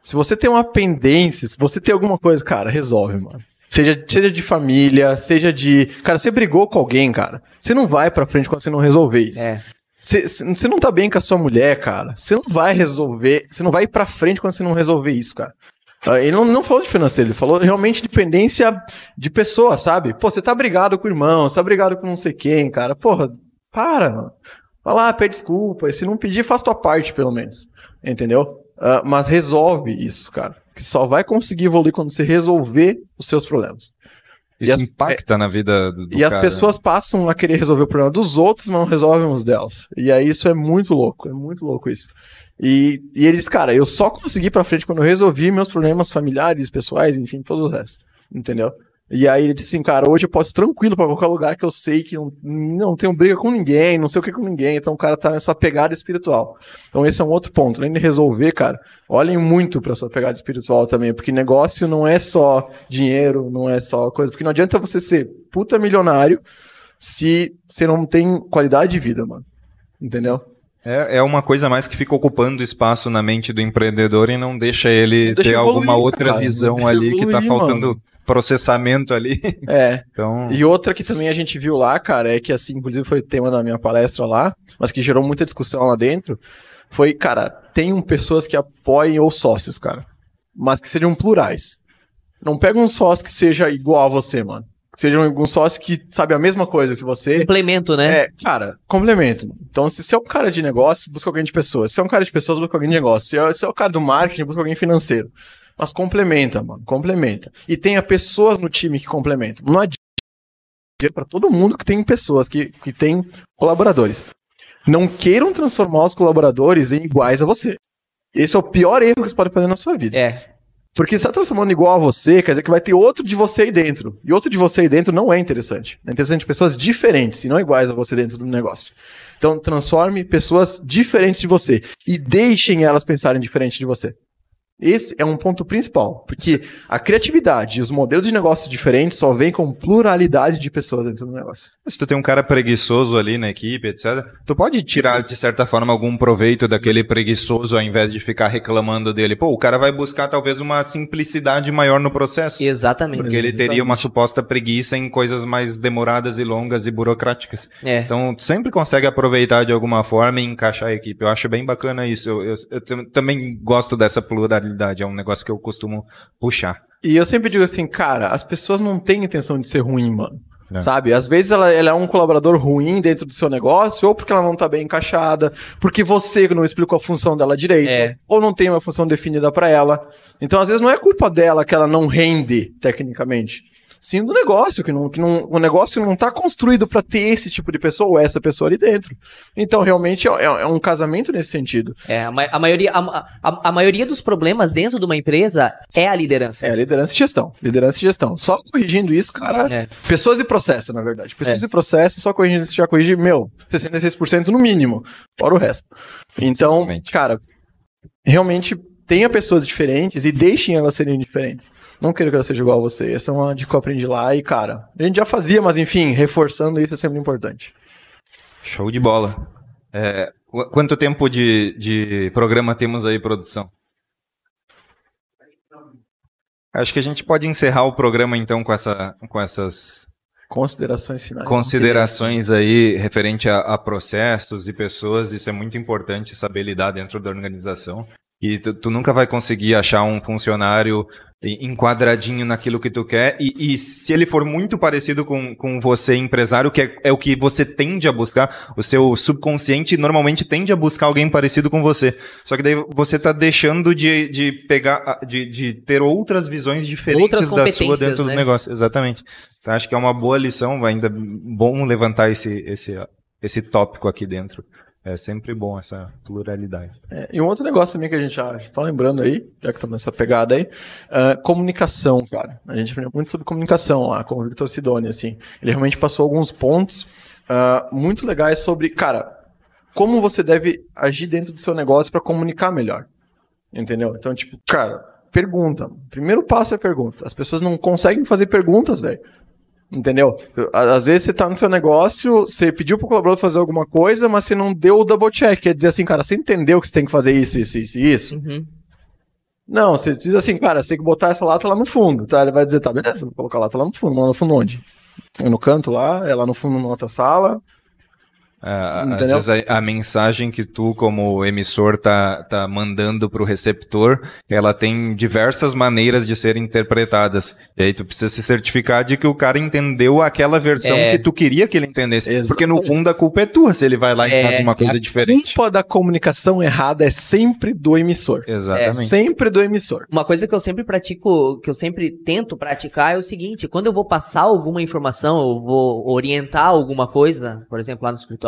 Speaker 2: Se você tem uma pendência, se você tem alguma coisa, cara, resolve, mano. Seja, seja de família, seja de. Cara, você brigou com alguém, cara. Você não vai pra frente quando você não resolver isso.
Speaker 4: É.
Speaker 2: Você não tá bem com a sua mulher, cara. Você não vai resolver. Você não vai ir pra frente quando você não resolver isso, cara. Ah, Ele não, não falou de financeiro, ele falou realmente de dependência de pessoa, sabe? Pô, você tá brigado com o irmão, você tá brigado com não sei quem, cara. Porra, para, mano. Vai lá, pede desculpa. E se não pedir, faz tua parte, pelo menos. Entendeu? Ah, mas resolve isso, cara. Que só vai conseguir evoluir quando você resolver os seus problemas.
Speaker 1: Isso
Speaker 2: as-
Speaker 1: impacta na vida do, do
Speaker 2: E as
Speaker 1: cara.
Speaker 2: pessoas passam a querer resolver o problema dos outros, mas não resolvem os delas. E aí isso é muito louco, é muito louco isso. E, e eles, cara, eu só consegui ir pra frente quando eu resolvi meus problemas familiares, pessoais, enfim, todo o resto. Entendeu? E aí ele disse assim, cara, hoje eu posso ir tranquilo pra qualquer lugar que eu sei que não, não tenho briga com ninguém, não sei o que com ninguém. Então o cara tá nessa pegada espiritual. Então esse é um outro ponto. Além de resolver, cara, olhem muito pra sua pegada espiritual também, porque negócio não é só dinheiro, não é só coisa. Porque não adianta você ser puta milionário se você não tem qualidade de vida, mano. Entendeu?
Speaker 1: É, é uma coisa mais que fica ocupando espaço na mente do empreendedor e não deixa ele
Speaker 2: Não deixa
Speaker 1: ter
Speaker 2: evoluir,
Speaker 1: alguma outra
Speaker 2: cara.
Speaker 1: visão ali que tá
Speaker 2: evoluir,
Speaker 1: faltando
Speaker 2: mano.
Speaker 1: Processamento ali.
Speaker 2: É.
Speaker 1: Então,
Speaker 2: E outra que também a gente viu lá, cara, é que assim, inclusive foi o tema da minha palestra lá, mas que gerou muita discussão lá dentro, foi, cara, tem pessoas que apoiem os sócios, cara, mas que sejam plurais. Não pega um sócio que seja igual a você, mano. Que seja um sócio que sabe a mesma coisa que você.
Speaker 4: Complemento, né?
Speaker 2: É, cara, complemento. Então, se você é um cara de negócio, busca alguém de pessoas. Se você é um cara de pessoas, busca alguém de negócio. Se é, se é o cara do marketing, busca alguém financeiro. Mas complementa, mano. Complementa. E tenha pessoas no time que complementam. Não adianta para todo mundo que tem pessoas, que, que tem colaboradores. Não queiram transformar os colaboradores em iguais a você. Esse é o pior erro que você pode fazer na sua vida.
Speaker 4: É.
Speaker 2: Porque se está transformando igual a você, quer dizer que vai ter outro de você aí dentro. E outro de você aí dentro não é interessante. É interessante pessoas diferentes e não iguais a você dentro do negócio. Então, transforme pessoas diferentes de você e deixem elas pensarem diferente de você. Esse é um ponto principal, porque a criatividade e os modelos de negócios diferentes só vêm com pluralidade de pessoas dentro do negócio.
Speaker 1: se tu tem um cara preguiçoso ali na equipe, etc., tu pode tirar, de certa forma, algum proveito daquele preguiçoso ao invés de ficar reclamando dele. Pô, o cara vai buscar talvez uma simplicidade maior no processo.
Speaker 4: Exatamente.
Speaker 1: Porque ele teria uma suposta preguiça em coisas mais demoradas e longas e burocráticas.
Speaker 4: É.
Speaker 1: Então, tu sempre consegue aproveitar de alguma forma e encaixar a equipe. Eu acho bem bacana isso. Eu, eu- eu tam- também gosto dessa pluralidade. É um negócio que eu costumo puxar.
Speaker 2: E eu sempre digo assim, cara, as pessoas não têm intenção de ser ruim, mano.
Speaker 1: É.
Speaker 2: Sabe? Às vezes ela, ela é um colaborador ruim dentro do seu negócio, ou porque ela não tá bem encaixada, porque você não explicou a função dela direito,
Speaker 4: É.
Speaker 2: ou não tem uma função definida pra ela. Então, às vezes, não é culpa dela que ela não rende tecnicamente. Sim do negócio, que, não, que não, o negócio não tá construído pra ter esse tipo de pessoa ou essa pessoa ali dentro. Então, realmente, é, é- é um casamento nesse sentido.
Speaker 4: É, a, ma- a maioria, a, a- a maioria dos problemas dentro de uma empresa é a liderança.
Speaker 2: É, liderança e gestão. Liderança e gestão. Só corrigindo isso, cara.
Speaker 4: É.
Speaker 2: Pessoas e processo, na verdade. Pessoas e processo, só corrigindo isso, já corrige, meu, 66% no mínimo. Fora o resto. Então,
Speaker 1: Exatamente.
Speaker 2: cara, realmente tenha pessoas diferentes e deixem elas serem diferentes. Não quero que ela seja igual a você. Essa é uma dica que eu aprendi lá e, cara, a gente já fazia, mas enfim, reforçando isso é sempre importante.
Speaker 1: Show de bola. É, qu- quanto tempo de, de programa temos aí, produção? Acho que a gente pode encerrar o programa então com, essa, com essas
Speaker 2: Considerações finais.
Speaker 1: considerações aí referente a, a processos e pessoas. Isso é muito importante saber lidar dentro da organização. E tu, tu nunca vai conseguir achar um funcionário enquadradinho naquilo que tu quer. E, e se ele for muito parecido com, com você, empresário, que é, é o que você tende a buscar, o seu subconsciente normalmente tende a buscar alguém parecido com você. Só que daí você está deixando de, de pegar, de, de ter outras visões diferentes
Speaker 4: Outras
Speaker 1: da sua dentro
Speaker 4: né?
Speaker 1: do negócio. Exatamente. Então, acho que é uma boa lição, ainda bom levantar esse, esse, esse tópico aqui dentro. É sempre bom essa pluralidade.
Speaker 2: É, e um outro negócio também que a gente já está lembrando aí, já que estamos nessa pegada aí, ah, comunicação, cara. A gente aprendeu muito sobre comunicação lá com o Victor Sidoni, assim. Ele realmente passou alguns pontos ah, muito legais sobre, cara, como você deve agir dentro do seu negócio para comunicar melhor. Entendeu? Então, tipo, cara, pergunta. Primeiro passo é pergunta. As pessoas não conseguem fazer perguntas, velho. Entendeu? Às vezes você tá no seu negócio, você pediu pro colaborador fazer alguma coisa, mas você não deu o double check. Quer dizer assim, cara, você entendeu que você tem que fazer isso, isso, isso e isso?
Speaker 4: Uhum.
Speaker 2: Não, você diz assim, cara, você tem que botar essa lata lá no fundo. Tá? Ele vai dizer, tá, beleza, vou colocar a lata lá no fundo. Lá no fundo onde? No canto lá, é lá no fundo na outra sala.
Speaker 1: Ah, às vezes a, a mensagem que tu, como emissor, tá, tá mandando pro receptor, ela tem diversas maneiras de serem interpretadas. E aí tu precisa se certificar de que o cara entendeu aquela versão
Speaker 4: É.
Speaker 1: que tu queria que ele entendesse.
Speaker 2: Exatamente.
Speaker 1: Porque no fundo a culpa é tua se ele vai lá e
Speaker 4: É,
Speaker 1: faz uma coisa
Speaker 2: A
Speaker 1: diferente.
Speaker 2: culpa da comunicação errada é sempre do emissor.
Speaker 1: Exatamente.
Speaker 2: Sempre do emissor.
Speaker 4: Uma coisa que eu sempre pratico, que eu sempre tento praticar é o seguinte: quando eu vou passar alguma informação, eu vou orientar alguma coisa, por exemplo, lá no escritório,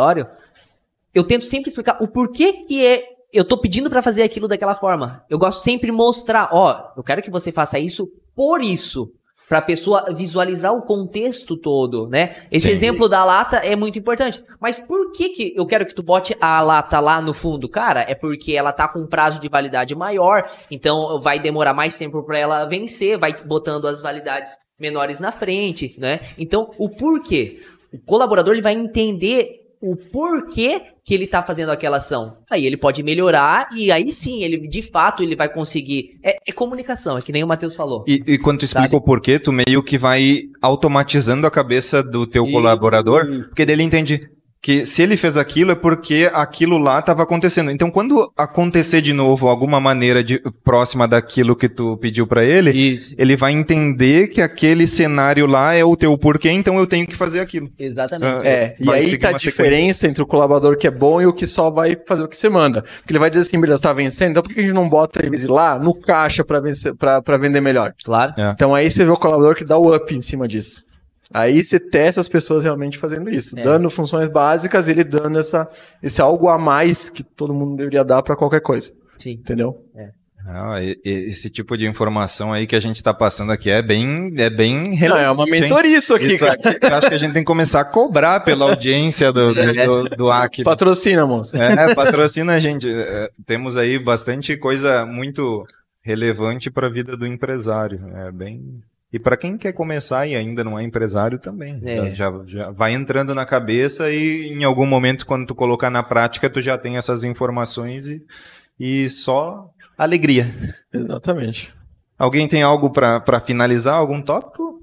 Speaker 4: eu tento sempre explicar o porquê que é. Eu tô pedindo pra fazer aquilo daquela forma. Eu gosto sempre de mostrar, ó, eu quero que você faça isso por isso. para a pessoa visualizar o contexto todo, né? Esse
Speaker 1: Sim.
Speaker 4: exemplo da lata é muito importante. Mas por que que eu quero que tu bote a lata lá no fundo, cara? É porque ela tá com um prazo de validade maior, então vai demorar mais tempo para ela vencer, vai botando as validades menores na frente, né? Então, o porquê? O colaborador ele vai entender o porquê que ele tá fazendo aquela ação. Aí ele pode melhorar e aí sim, ele de fato ele vai conseguir. É, é comunicação, é que nem o Matheus falou.
Speaker 1: E, e quando tu explica
Speaker 4: Sabe?
Speaker 1: o porquê, tu meio que vai automatizando a cabeça do teu
Speaker 4: Isso.
Speaker 1: colaborador, porque dele entende que se ele fez aquilo é porque aquilo lá estava acontecendo. Então, quando acontecer de novo alguma maneira de, próxima daquilo que tu pediu para ele,
Speaker 4: Isso.
Speaker 1: ele vai entender que aquele cenário lá é o teu porquê, então eu tenho que fazer aquilo.
Speaker 4: Exatamente.
Speaker 2: É, e aí tá a diferença entre o colaborador que é bom e o que só vai fazer o que você manda. Porque ele vai dizer assim, beleza, tá vencendo, então por que a gente não bota ele lá no caixa pra vender melhor?
Speaker 4: Claro.
Speaker 2: Então aí você vê o colaborador que dá o up em cima disso. Aí você testa as pessoas realmente fazendo isso,
Speaker 4: É.
Speaker 2: dando funções básicas, ele dando essa, esse algo a mais que todo mundo deveria dar pra qualquer coisa,
Speaker 4: Sim.
Speaker 2: entendeu?
Speaker 1: Ah, e- e- esse tipo de informação aí que a gente está passando aqui é bem, é bem
Speaker 2: Não,
Speaker 1: relevante.
Speaker 2: é uma mentoria isso aqui,
Speaker 1: Isso
Speaker 2: cara.
Speaker 1: aqui, eu acho que a gente tem que começar a cobrar pela audiência do, do, do, do AC.
Speaker 2: Patrocina, moço.
Speaker 1: É, patrocina a gente. É, temos aí bastante coisa muito relevante para a vida do empresário. É bem. E para quem quer começar e ainda não é empresário também.
Speaker 4: É.
Speaker 1: Já, já, vai entrando na cabeça e em algum momento, quando tu colocar na prática, tu já tem essas informações e, e só alegria.
Speaker 2: Exatamente.
Speaker 1: Alguém tem algo para finalizar? Algum tópico?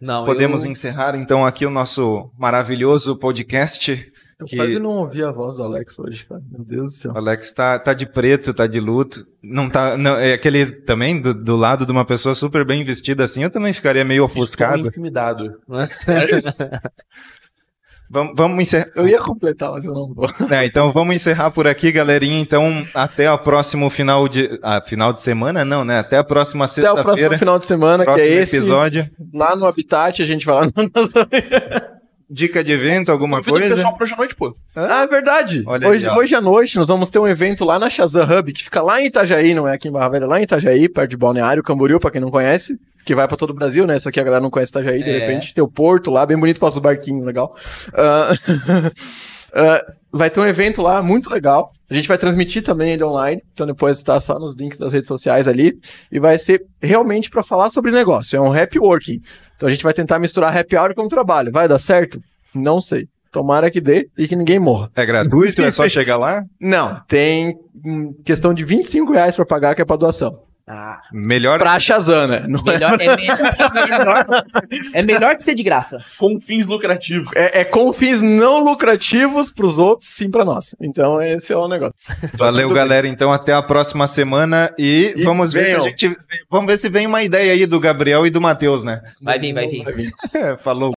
Speaker 4: Não,
Speaker 1: Podemos
Speaker 4: eu...
Speaker 1: encerrar então aqui o nosso maravilhoso podcast.
Speaker 2: Eu
Speaker 1: Que-
Speaker 2: quase não ouvi a voz do Alex hoje, cara. Meu Deus do céu.
Speaker 1: O Alex tá, tá de preto, tá de luto. Não tá. Não, é aquele também do, do lado de uma pessoa super bem vestida assim, eu também ficaria meio
Speaker 3: Estou
Speaker 1: ofuscado.
Speaker 3: intimidado.
Speaker 1: Vamos, vamos encerrar.
Speaker 2: Eu ia completar, mas eu não vou.
Speaker 1: É, então vamos encerrar por aqui, galerinha. Então, até o próximo final de. Ah, final de semana? Não, né? Até a próxima
Speaker 2: Até o próximo
Speaker 1: sexta-feira.
Speaker 2: final de semana, que é esse.
Speaker 1: episódio.
Speaker 2: Lá no Habitat, a gente vai lá no
Speaker 1: Dica de evento, alguma
Speaker 3: Convido o
Speaker 1: coisa?
Speaker 3: pessoal pra hoje à noite, pô.
Speaker 2: Ah, é verdade.
Speaker 1: Olha
Speaker 2: hoje,
Speaker 1: aí,
Speaker 2: hoje à noite nós vamos ter um evento lá na Shazam Hub, que fica lá em Itajaí, não é aqui em Barra Velha, lá em Itajaí, perto de Balneário, Camboriú, pra quem não conhece, que vai pra todo o Brasil, né? Só que a galera não conhece Itajaí, de
Speaker 4: É.
Speaker 2: repente tem o Porto lá, bem bonito, passa o barquinho, legal. Ah, ah, vai ter um evento lá, muito legal. A gente vai transmitir também ele online, então depois está só nos links das redes sociais ali, e vai ser realmente pra falar sobre negócio, é um happy working. Então a gente vai tentar misturar happy hour com trabalho. Vai dar certo? Não sei. Tomara que dê e que ninguém morra.
Speaker 1: É gratuito? É só chegar lá?
Speaker 2: Não, tem hum, questão de 25 reais pra pagar, que é pra doação.
Speaker 4: Ah,
Speaker 1: Melhor.
Speaker 2: Pra Shazam, né? É,
Speaker 4: melhor, é, melhor, é, melhor, é melhor que ser de graça.
Speaker 3: Com fins lucrativos.
Speaker 2: é, é com fins não lucrativos pros outros, sim pra nós. Então esse é o negócio.
Speaker 1: Valeu, galera. Então, até a próxima semana e,
Speaker 2: E
Speaker 1: vamos ver se a
Speaker 2: venham.
Speaker 1: gente. Vamos ver se vem uma ideia aí do Gabriel e do Matheus, né?
Speaker 4: Vai vir, vai vir.
Speaker 1: Falou.